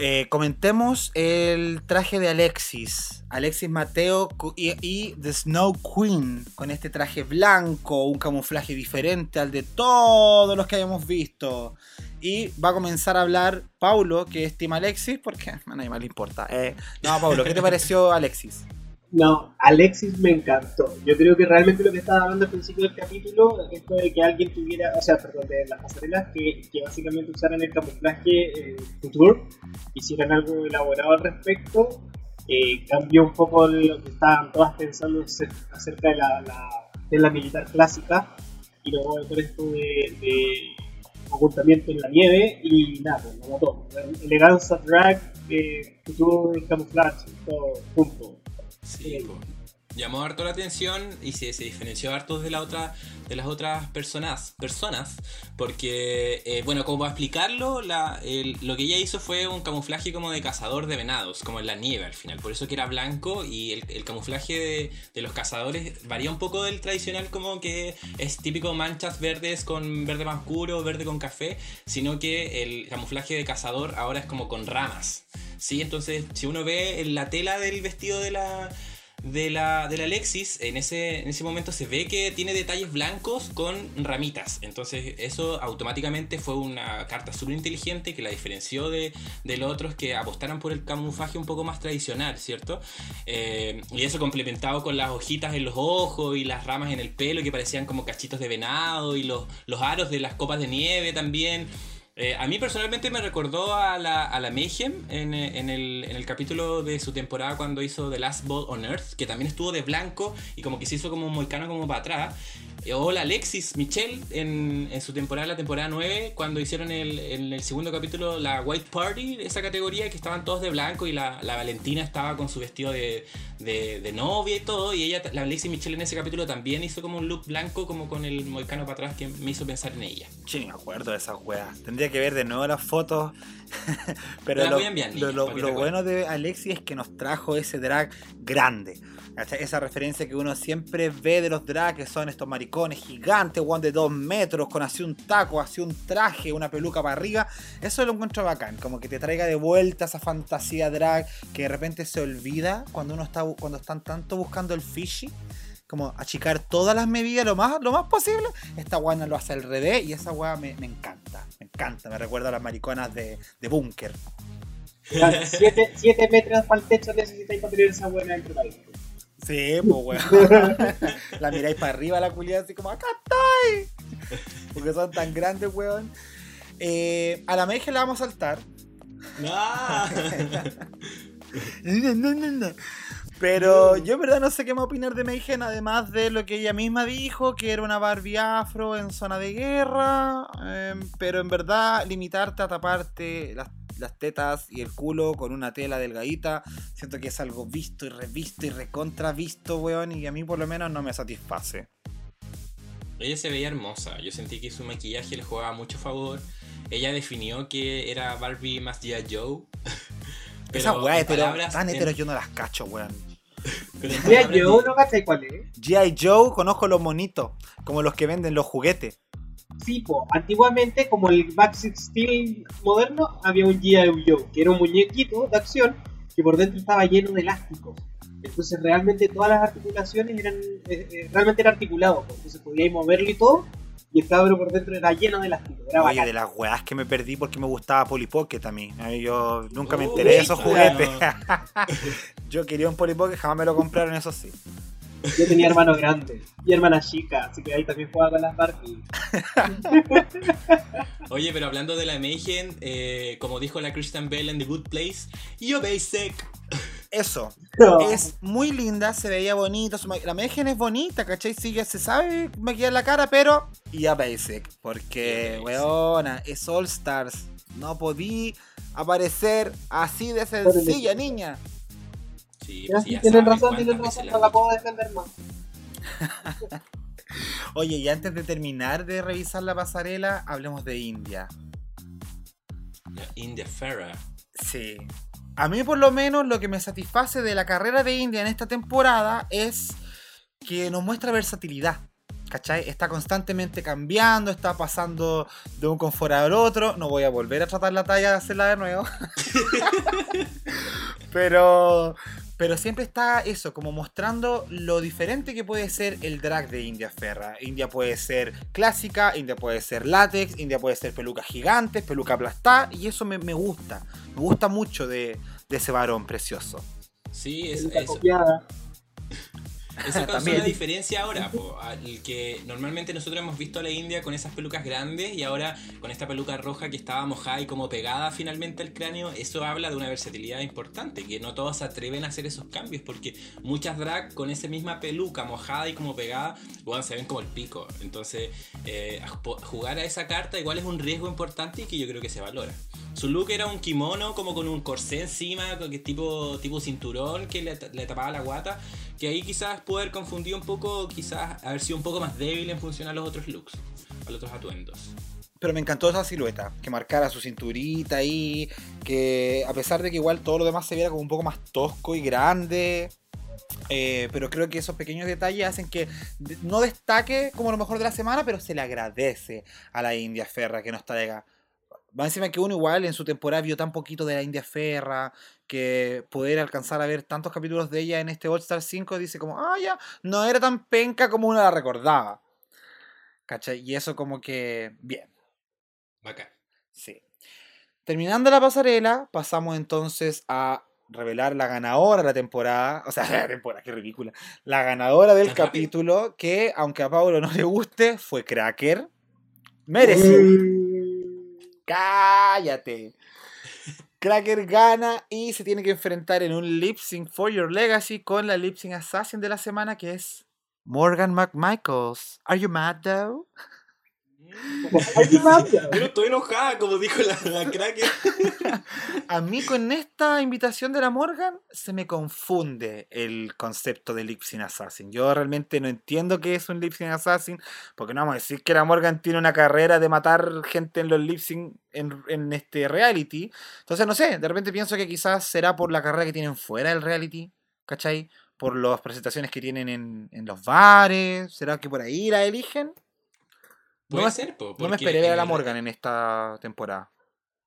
Eh, comentemos el traje de Alexis. Alexis Mateo y, y, The Snow Queen. Con este traje blanco, un camuflaje diferente al de todos los que hayamos visto. Y va a comenzar a hablar Paulo, que estima Alexis, porque a nadie más le importa. Eh, no, Paulo, ¿qué te pareció Alexis? No, Alexis me encantó. Yo creo que realmente lo que estaba hablando al principio del capítulo, esto de que alguien tuviera, o sea, perdón, de las pasarelas que, que básicamente usaran el camuflaje eh, hicieran algo elaborado al respecto, eh, cambió un poco lo que estaban todas pensando acerca de la, la, de la militar clásica y luego todo esto de ocultamiento en la nieve y nada, pues, lo mató. Eleganza, drag, eh, Couture, camuflaje, todo junto. Sí, llamó harto la atención y se, diferenció harto de la otra de las otras personas personas porque eh, bueno como para explicarlo lo que ella hizo fue un camuflaje como de cazador de venados como en la nieve al final por eso que era blanco y el, el camuflaje de, de, los cazadores varía un poco del tradicional como que es típico manchas verdes con verde más oscuro verde con café sino que el camuflaje de cazador ahora es como con ramas sí entonces si uno ve en la tela del vestido de la de la, de la Alexis, en ese, en ese momento se ve que tiene detalles blancos con ramitas. Entonces eso automáticamente fue una carta súper inteligente que la diferenció de, los otros que apostaran por el camuflaje un poco más tradicional, ¿cierto? Eh, y eso complementado con las hojitas en los ojos y las ramas en el pelo que parecían como cachitos de venado y los, los aros de las copas de nieve también. Eh, a mí personalmente me recordó a la, a la Mayhem en, en, el, en, el, capítulo de su temporada cuando hizo The Last Ball on Earth, que también estuvo de blanco y como que se hizo como un moicano como para atrás. Eh, o la Alexis Michelle en, en, su temporada, la temporada 9, cuando hicieron el, en el segundo capítulo la White Party, esa categoría que estaban todos de blanco y la, la Valentina estaba con su vestido de, de, de, novia y todo. Y ella, la Alexis Michelle en ese capítulo también hizo como un look blanco, como con el moicano para atrás que me hizo pensar en ella. Sí, me acuerdo de esas weas. Tendría que ver de nuevo las fotos. Pero lo, enviar, lo, lo, lo bueno de Alexis es que nos trajo ese drag grande. Esa referencia que uno siempre ve de los drag, que son estos maricones gigantes, one de dos metros, con así un taco, así un traje, una peluca para arriba. Eso lo encuentro bacán, como que te traiga de vuelta esa fantasía drag que de repente se olvida cuando uno está cuando están tanto buscando el fishy como achicar todas las medidas lo más, lo más posible. Esta guana lo hace al revés y esa guana me, encanta. Me encanta. Me recuerda a las mariconas de, de Bunker. 7 metros para el techo necesitáis para tener esa buena dentro de Sí, pues weón. la miráis para arriba la culiada así como, acá estoy. Porque son tan grandes, weón. Eh, a la Meije la vamos a saltar. no, no, no, no. Pero yo en verdad no sé qué me opinar de Meigen, además de lo que ella misma dijo, que era una Barbie afro en zona de guerra. Eh, pero en verdad, limitarte a taparte las, las, tetas y el culo con una tela delgadita, siento que es algo visto y revisto y recontravisto, weón, y a mí por lo menos no me satisface. Ella se veía hermosa, yo sentí que su maquillaje le jugaba mucho favor. Ella definió que era Barbie más G.I. Joe. Esas weas tan heteros yo no las cacho, weón. G.I. Joe, ¿no cachai cuál es? G.I. Joe, conozco los monitos, como los que venden los juguetes. Sí, po. antiguamente, como el Backseat Steel moderno, había un G.I. Joe, que era un muñequito de acción que por dentro estaba lleno de elásticos. Entonces, realmente todas las articulaciones eran. Eh, eh, realmente era articulado, entonces podíais moverlo y todo. Y el cabro por dentro era lleno de elástico. Era Oye, bacán. de las weas que me perdí porque me gustaba Polly Pocket a mí. Yo nunca me enteré de esos juguetes. Yo quería un Polly Pocket, jamás me lo compraron, eso sí. Yo tenía hermano grande y hermana chica, así que ahí también jugaba con las Barbie. Oye, pero hablando de la Mayhem, eh, como dijo la Christian Bell en The Good Place, yo basic. Eso. No. Es muy linda, se veía bonita. la imagen es bonita, ¿cachai? Sí, que se sabe maquillar la cara, pero. Ya basic. Porque, Ya basic. weona, es All Stars. No podí aparecer así de sencilla, niña. Sí, Ya, pues sí, ya tienen razón, tienen razón, no la puedo defender más. Oye, y antes de terminar de revisar la pasarela, hablemos de India. La India Ferra. Sí. A mí por lo menos lo que me satisface de la carrera de India en esta temporada es que nos muestra versatilidad. ¿Cachai? Está constantemente cambiando, está pasando de un confort al otro. No voy a volver a tratar la talla de hacerla de nuevo. pero, pero siempre está eso, como mostrando lo diferente que puede ser el drag de India Ferra. India puede ser clásica, India puede ser látex, India puede ser pelucas gigantes, peluca aplastada, y eso me, me gusta. Me gusta mucho de, de ese varón precioso. Sí, es, Peluca eso, copiada. Esa También. una diferencia ahora, po, al que normalmente nosotros hemos visto a la India con esas pelucas grandes y ahora con esta peluca roja que estaba mojada y como pegada finalmente al cráneo, eso habla de una versatilidad importante, que no todos se atreven a hacer esos cambios, porque muchas drag con esa misma peluca mojada y como pegada, bueno, se ven como el pico. Entonces, eh, jugar a esa carta igual es un riesgo importante y que yo creo que se valora. Su look era un kimono como con un corsé encima, que tipo, tipo cinturón que le, le tapaba la guata, que ahí quizás pudo haber confundido un poco, quizás haber sido un poco más débil en función a los otros looks, a los otros atuendos. Pero me encantó esa silueta, que marcara su cinturita ahí, que a pesar de que igual todo lo demás se viera como un poco más tosco y grande, eh, pero creo que esos pequeños detalles hacen que no destaque como lo mejor de la semana, pero se le agradece a la India Ferra que nos traiga. Va encima que uno igual en su temporada vio tan poquito de la India Ferra que poder alcanzar a ver tantos capítulos de ella en este All Star 5 dice como, ah, ya, no era tan penca como uno la recordaba. ¿Cachai? Y eso como que, bien. Bacán. Sí. Terminando la pasarela, pasamos entonces a revelar la ganadora de la temporada. O sea, la temporada, qué ridícula. La ganadora del capítulo, que aunque a Pablo no le guste, fue Cracker. Merecido. Cállate. Cracker gana y se tiene que enfrentar en un lip sync for your legacy con la lip sync assassin de la semana que es Morgan McMichaels. Are you mad though? Mafia. Pero estoy enojada, como dijo la, la cracker. A mí con esta invitación de la Morgan se me confunde el concepto de Lip Sync Assassin. Yo realmente no entiendo qué es un Lip Sync Assassin, porque no vamos a decir que la Morgan tiene una carrera de matar gente en los Lip Sync en, en este reality. Entonces no sé, de repente pienso que quizás será por la carrera que tienen fuera del reality, ¿cachai? Por las presentaciones que tienen en, en los bares, ¿será que por ahí la eligen? Puede me- ser, po, No me esperé ver a la Morgan en esta temporada.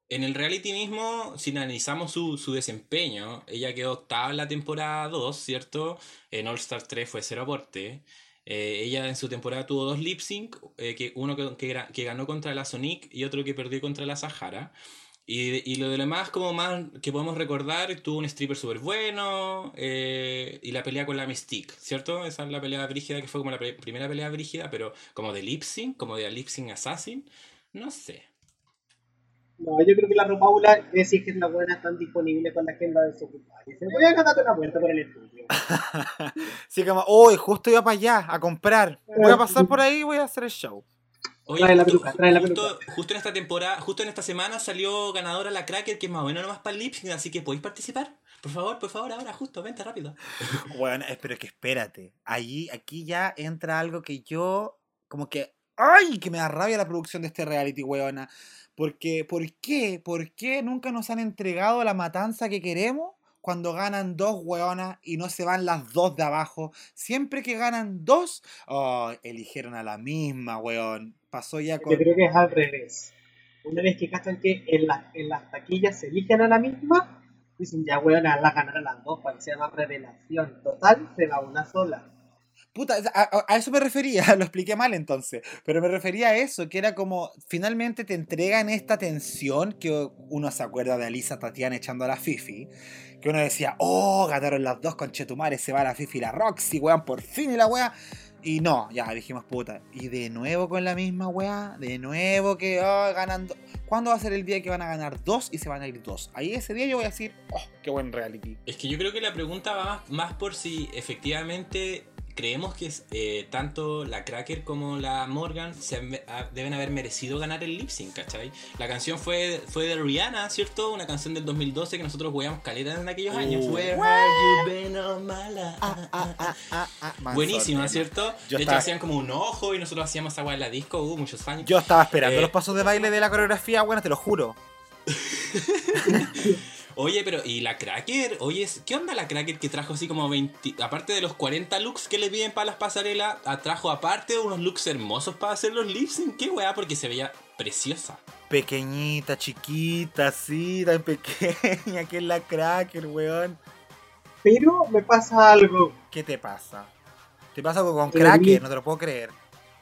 En el reality mismo, si analizamos su, su desempeño, ella quedó octava en la temporada 2, ¿cierto? En All Star 3 fue cero aporte. Eh, ella en su temporada tuvo dos lip sync, eh, que uno que, que ganó contra la Sonic y otro que perdió contra la Sahara. Y, y lo de lo demás, como más que podemos recordar, tuvo un stripper súper bueno eh, y la pelea con la Mystique, ¿cierto? Esa es la pelea brígida que fue como la pre- primera pelea brígida, pero como de lip sync, como de lip sync assassin, no sé. No, yo creo que la Ropaula es si es que las buenas están disponibles con la agenda de su. Se voy a darte una vuelta por el estudio. Así como, hoy justo iba para allá a comprar. Voy a pasar por ahí y voy a hacer el show. Oye, Trae la justo, peluca, trae la justo, justo en esta temporada, justo en esta semana salió ganadora la Cracker, que es más bueno nomás para el lip sync, así que podéis participar. Por favor, por favor, ahora, justo, vente rápido. Bueno, pero es que espérate. Allí, aquí ya entra algo que yo, como que, ¡ay! Que me da rabia la producción de este reality, weona. Porque, ¿por qué? ¿Por qué nunca nos han entregado la matanza que queremos? Cuando ganan dos weonas y no se van las dos de abajo. Siempre que ganan dos, oh, eligieron a la misma, weón. Pasó ya con. Yo creo que es al revés. Una vez que cachan que en, las en las taquillas se eligen a la misma, dicen ya, weón, a la ganar a las dos para que sea más revelación. Total, se va una sola. Puta, a, a, eso me refería, lo expliqué mal entonces, pero me refería a eso, que era como, finalmente te entregan esta tensión que uno se acuerda de Alisa Tatiana echando a la Fifi, que uno decía, oh, ganaron las dos con Chetumare, se va la Fifi y la Roxy, weón, por fin y la weá. Y no, ya dijimos puta. Y de nuevo con la misma weá, de nuevo que oh, ganando. ¿Cuándo va a ser el día que van a ganar dos y se van a ir dos? Ahí ese día yo voy a decir, oh, qué buen reality. Es que yo creo que la pregunta va más, más por si efectivamente creemos que eh, tanto la Cracker como la Morgan se deben haber merecido ganar el lip sync, ¿cachai? La canción fue, fue de Rihanna, ¿cierto? Una canción del 2012 que nosotros jugábamos caleta en aquellos años. Where Buenísima, ¿cierto? de hecho, hacían como un ojo y nosotros hacíamos agua en la disco, uh, muchos años. Yo estaba esperando eh, los pasos de baile de la coreografía, bueno, te lo juro. Oye, pero ¿y la Cracker? Oye, ¿qué onda la Cracker que trajo así como 20... Aparte de los 40 looks que le piden para las pasarelas, trajo aparte unos looks hermosos para hacer los lip sync? ¿Qué weá? Porque se veía preciosa. Pequeñita, chiquita, sí, tan pequeña que es la Cracker, weón. Pero me pasa algo. ¿Qué te pasa? ¿Te pasa algo con Cracker? No te lo puedo creer.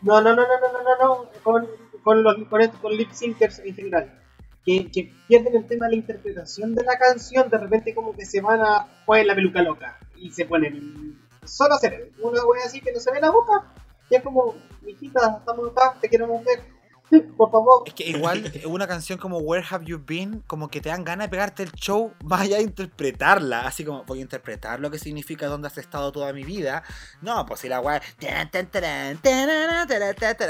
No, no, no, no, no, no, no, con, con, los, con, con lip syncers en general que, pierden el tema de la interpretación de la canción, de repente como que se van a poner la peluca loca y se ponen solo hacer una wea así que no se ve la boca. Y es como, mijita, estamos acá, te queremos ver. Por favor. Es que igual una canción como Where Have You Been, como que te dan ganas de pegarte el show más allá de interpretarla. Así como, voy a interpretar lo que significa dónde has estado toda mi vida. No, pues si la weá. Te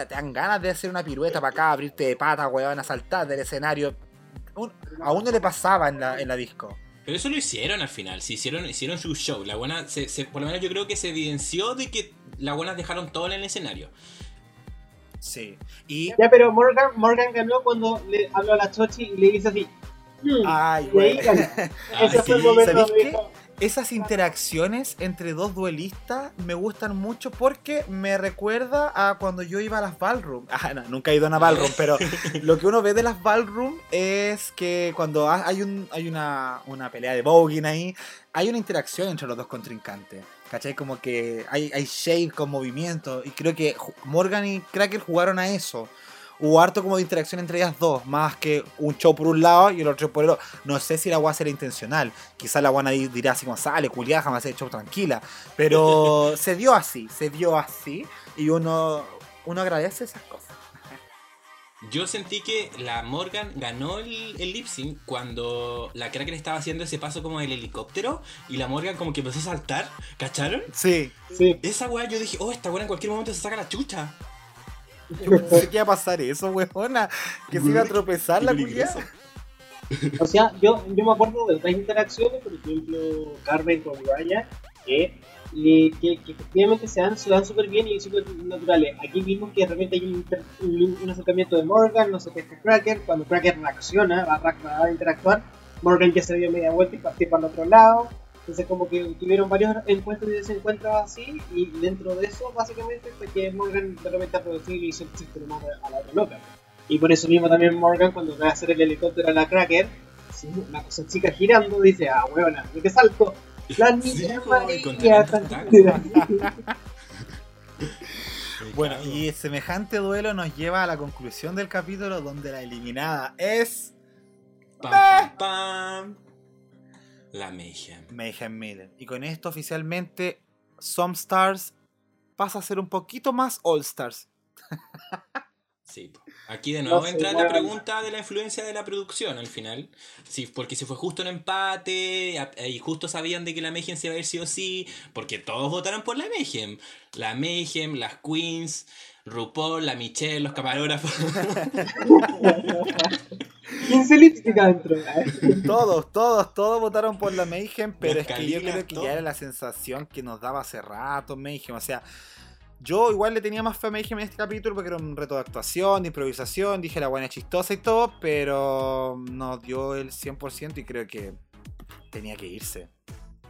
dan ganas de hacer una pirueta para acá, abrirte de pata, weón, a saltar del escenario. A uno le pasaba en la, en la disco. Pero eso lo hicieron al final, sí, hicieron, hicieron su show. La buena, por lo menos yo creo que se evidenció de que las buenas dejaron todo en el escenario. Sí. Y... Ya, pero Morgan, Morgan ganó cuando le habló a la Chochi y le dice así. Hmm", Ay, güey. Ese fue el momento esas interacciones entre dos duelistas me gustan mucho porque me recuerda a cuando yo iba a las ballroom. Ah, no, nunca he ido a una ballroom, pero lo que uno ve de las ballroom es que cuando hay, un, hay una, una pelea de voguing ahí, hay una interacción entre los dos contrincantes. ¿Cachai? Como que hay, hay shade con movimiento. Y creo que Morgan y Cracker jugaron a eso hubo harto como de interacción entre ellas dos, más que un show por un lado y el otro por el otro. No sé si la guana será intencional. Quizás la guana dirá así como sale, culiada, jamás el show tranquila. Pero se dio así, se dio así. Y uno, uno agradece esas cosas. Yo sentí que la Morgan ganó el, el lip sync cuando la Cracker estaba haciendo ese paso como del helicóptero y la Morgan como que empezó a saltar, ¿cacharon? Sí. sí. Esa weá yo dije, oh, esta weá en cualquier momento se saca la chucha. Yo pensé que iba a pasar eso, weona. Que se iba a tropezar la culiada. O sea, yo, yo me acuerdo de otras interacciones, por ejemplo, Carmen con Raya, que, que, que, efectivamente se dan súper bien y súper naturales. Aquí vimos que de repente hay un, un, acercamiento de Morgan, no qué es Cracker, cuando Cracker reacciona, va, va a interactuar, Morgan ya se dio media vuelta y partió para el otro lado. Entonces como que tuvieron varios encuentros y desencuentros así y dentro de eso básicamente fue que Morgan de repente aprovechó y hizo el chiste más a la otra loca. Y por eso mismo también Morgan cuando va a hacer el helicóptero a la Cracker, la cosa chica girando dice, ah huevona, ¿de qué salto? La niña Bueno, y semejante duelo nos lleva a la conclusión del capítulo donde la eliminada es... Pam, pam, la Mayhem. Mayhem Miller. Y con esto oficialmente Some Stars pasa a ser un poquito más All Stars. Sí, aquí de nuevo entra la pregunta de la influencia de la producción al final. Sí, porque si fue justo un empate y justo sabían de que la Mayhem se iba a ir sí o sí, porque todos votaron por la Mayhem. La Mayhem, las Queens, RuPaul, la Michelle, los camarógrafos. 15 lipstick adentro. Todos, todos, todos votaron por la Mayhem, pero es que yo creo que ya era la sensación que nos daba hace rato Mayhem. O sea, yo igual le tenía más fe a Mayhem en este capítulo porque era un reto de actuación, de improvisación. Dije la buena chistosa y todo, pero nos dio el 100% y creo que tenía que irse.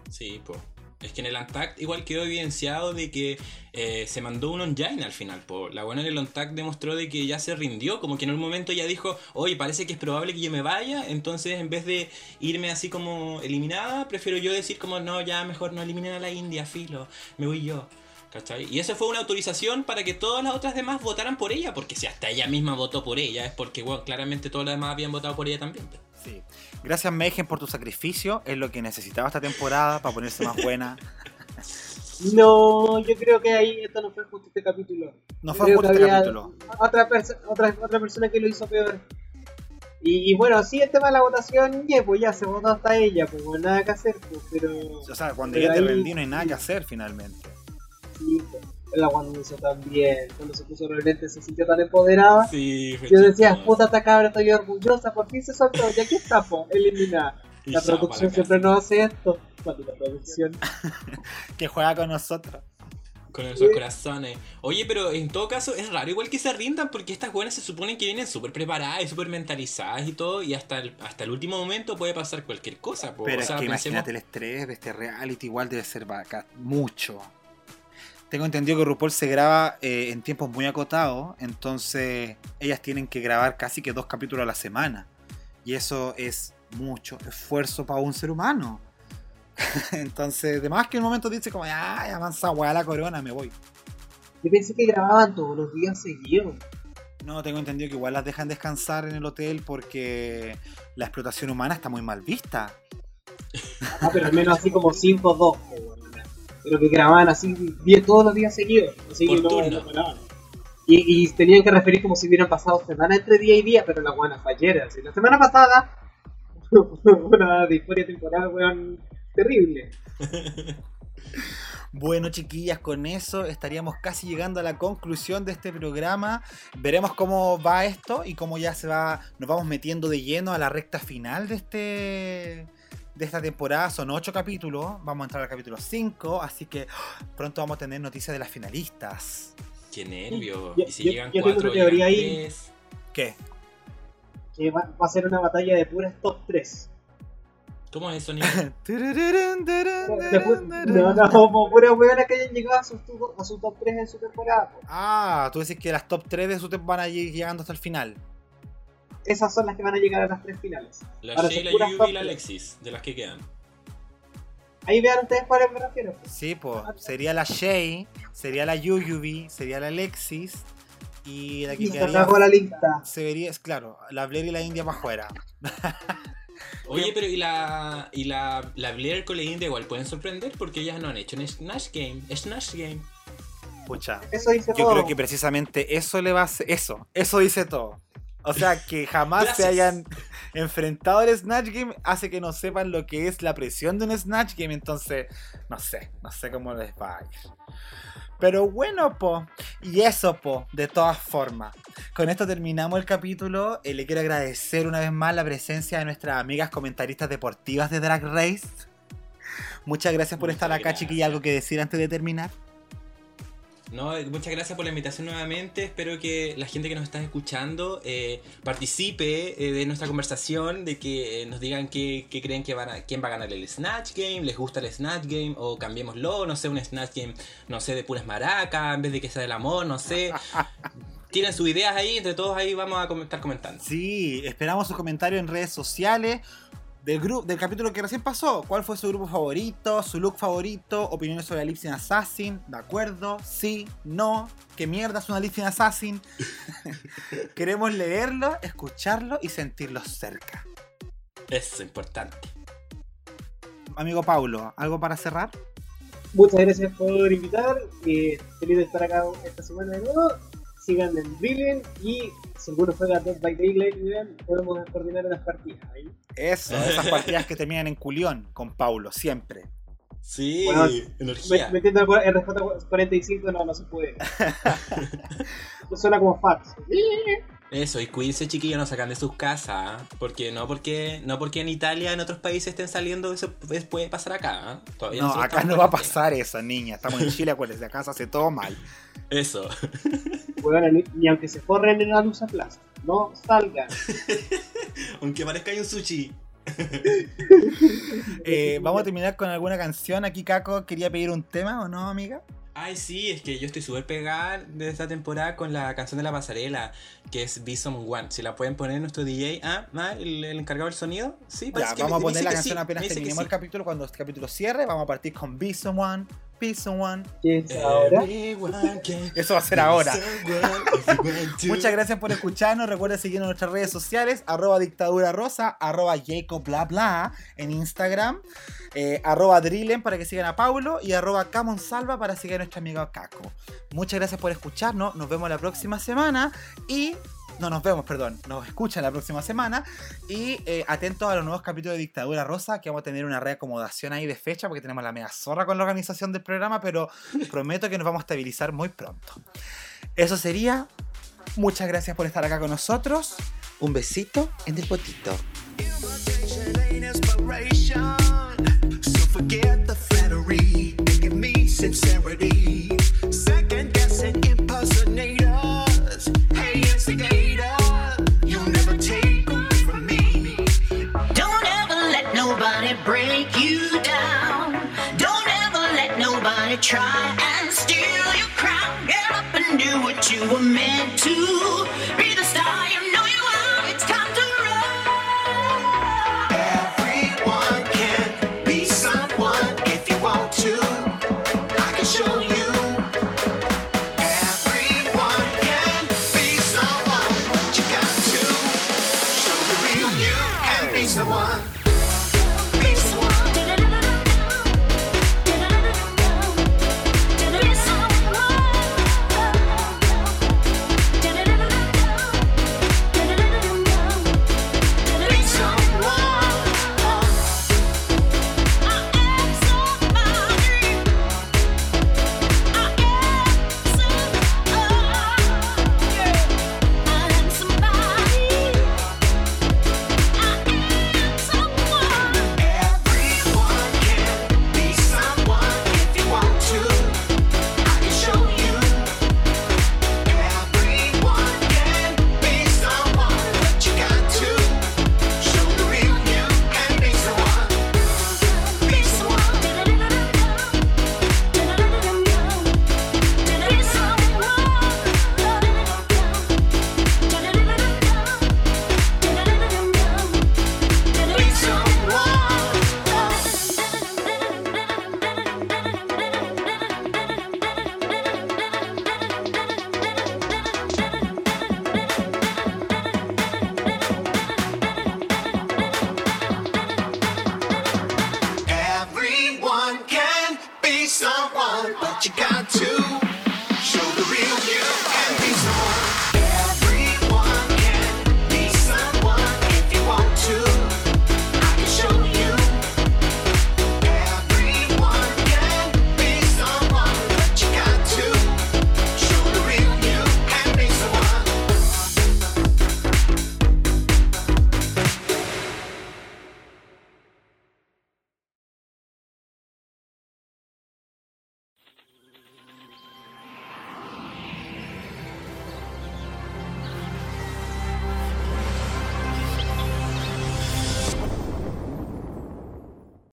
Sí, pues. Es que en el Untact igual quedó evidenciado de que eh, se mandó un on-jain al final. Po. La buena en el Untact demostró de que ya se rindió, como que en un momento ya dijo, oye, parece que es probable que yo me vaya, entonces en vez de irme así como eliminada, prefiero yo decir como, no, ya mejor no eliminen a la India, filo, me voy yo. ¿Cachai? Y eso fue una autorización para que todas las otras demás votaran por ella, porque si hasta ella misma votó por ella, es porque, bueno, claramente todas las demás habían votado por ella también. pues. Sí. Gracias, Mejen, por tu sacrificio. Es lo que necesitaba esta temporada para ponerse más buena. No, yo creo que ahí esto no fue justo este capítulo. No Yo fue justo este capítulo. Otra, perso- otra, otra persona que lo hizo peor. Y, y bueno, sí, el tema de la votación, ya, pues ya se votó hasta ella, pues nada que hacer, pues, pero. O sea, cuando Pero ya te ahí- rendí no hay nada que hacer finalmente. Pues, la cuando hizo también, cuando se puso realmente se sintió tan empoderada. Sí, Yo decía, puta, esta cabra, estoy orgullosa, por fin se soltó, y aquí está, pues, eliminada. La producción siempre nos hace esto. Maldita producción. Que juega con nosotros. Con esos corazones. Oye, pero en todo caso es raro igual que se rindan porque estas buenas se suponen que vienen súper preparadas y súper mentalizadas y todo y hasta el, hasta el último momento puede pasar cualquier cosa. po. Pero o sea, es que pensemos- imagínate el estrés de este reality, igual debe ser vaca, mucho. Tengo entendido que RuPaul se graba eh, en tiempos muy acotados, entonces ellas tienen que grabar casi que dos capítulos a la semana. Y eso es mucho esfuerzo para un ser humano. entonces, de más que en un momento dice como, ay, avanza weá la corona, me voy. Yo pensé que grababan todos los días seguidos. No, tengo entendido que igual las dejan descansar en el hotel porque la explotación humana está muy mal vista. Ah, pero al menos así como 5 2 Pero que grababan así 10 todos los días seguidos. Así Por que no, no. Y, y tenían que referir como si hubieran pasado semanas entre día y día, pero la buena fue ayer. Así. La semana pasada fue una disforia temporal, weón, terrible. Bueno, chiquillas, con eso estaríamos casi llegando a la conclusión de este programa. Veremos cómo va esto y cómo ya se va, nos vamos metiendo de lleno a la recta final de este de esta temporada. Son ocho capítulos, vamos a entrar al capítulo 5, así que ¡oh! pronto vamos a tener noticias de las finalistas. Qué nervio. Y si yo- llegan yo tengo cuatro, teoría llegan ahí. tres. ¿Qué? Que va, va a ser una batalla de puras top 3. ¿Cómo es eso, niño? No, no, como puras weonas que hayan llegado a su, a su top 3 en su temporada. po. Ah, tú dices que las top 3 de su temporada van a ir llegando hasta el final. Esas son las que van a llegar a las tres finales. La Ahora Sheila, top y la. Alexis, de las que quedan. Ahí vean ustedes cuáles me refiero. po. Sí, pues sería la Shay, sería la Yuyubi, sería la Alexis y la que Y se quedaría la lista. se vería, es claro, la Blair y la India para afuera. Oye, pero ¿y la y la, la Blair con la India igual pueden sorprender? Porque ellas no han hecho un Snatch Game. Snatch Game. Pucha, Eso dice yo todo. creo que precisamente eso le va a hacer, eso, eso dice todo. O sea, que jamás se hayan enfrentado al Snatch Game hace que no sepan lo que es la presión de un Snatch Game, entonces, no sé, no sé cómo les va a ir. Pero bueno, po, y eso, po, de todas formas. Con esto terminamos el capítulo. Eh, le quiero agradecer una vez más la presencia de nuestras amigas comentaristas deportivas de Drag Race. Muchas gracias por Muchas estar acá, gracias. chiquilla. ¿Algo que decir antes de terminar? No, muchas gracias por la invitación nuevamente. Espero que la gente que nos está escuchando eh, participe eh, de nuestra conversación, de que eh, nos digan qué, qué creen que van a, quién va a ganar el Snatch Game, les gusta el Snatch Game o cambiémoslo, no sé, un Snatch Game, no sé, de puras maracas, en vez de que sea del amor, no sé. Tienen sus ideas ahí, entre todos ahí vamos a estar comentando. Sí, esperamos sus comentarios en redes sociales del grupo del capítulo que recién pasó. ¿Cuál fue su grupo favorito? ¿Su look favorito? ¿Opiniones sobre Lipsin Assassin? ¿De acuerdo? ¿Sí? ¿No? ¿Qué mierda es una Lipsin Assassin? Queremos leerlo, escucharlo y sentirlo cerca. Eso es importante. Amigo Paulo, ¿algo para cerrar? Muchas gracias por invitar. Eh, feliz de estar acá esta semana de nuevo. Sigan en Brilliant y si alguno juega Dead by Daylight, podemos coordinar unas partidas. ahí. Eso, esas partidas que terminan en culión con Paulo, siempre. Sí, Bueno, energía. Me- Metiendo el RJ45 no, no se puede. Suena como fax. Eso, y cuídense chiquillos, no sacan de sus casas, ¿ah? porque no porque no porque en Italia, en otros países estén saliendo, eso puede pasar acá. ¿ah? Todavía No, acá no va a pasar eso, niña. Estamos en Chile, acuérdense, acá se hace todo mal. Eso. Bueno, ni, ni aunque se forren en la luz a plaza. No salgan. Aunque parezca hay un sushi. Eh, Vamos a terminar con alguna canción. Aquí Caco quería pedir un tema, ¿o no, amiga? Ay, sí, es que yo estoy súper pegada de esta temporada con la canción de la pasarela, que es Be Someone. Si la pueden poner nuestro DJ, ah, ah, el, el encargado del sonido, sí, Ya, que vamos a me- me poner la canción sí, apenas terminemos sí. el capítulo. Cuando este capítulo cierre, vamos a partir con Be Someone be someone. ¿Qué es ahora? Eso va a ser ahora. Muchas gracias por escucharnos. Recuerden seguirnos en nuestras redes sociales, arroba dictadura rosa, arroba Jacob bla bla en Instagram, eh, arroba Drillen para que sigan a Paulo y arroba Camonsalva para seguir a nuestro amigo Caco. Muchas gracias por escucharnos. Nos vemos la próxima semana y no nos vemos, perdón, nos escuchan la próxima semana y eh, atentos a los nuevos capítulos de Dictadura Rosa, que vamos a tener una reacomodación ahí de fecha porque tenemos la mega zorra con la organización del programa, pero prometo que nos vamos a estabilizar muy pronto. Eso sería. Muchas gracias por estar acá con nosotros. Un besito en el potito. Imitation try and steal your crown. Get up and do what you were meant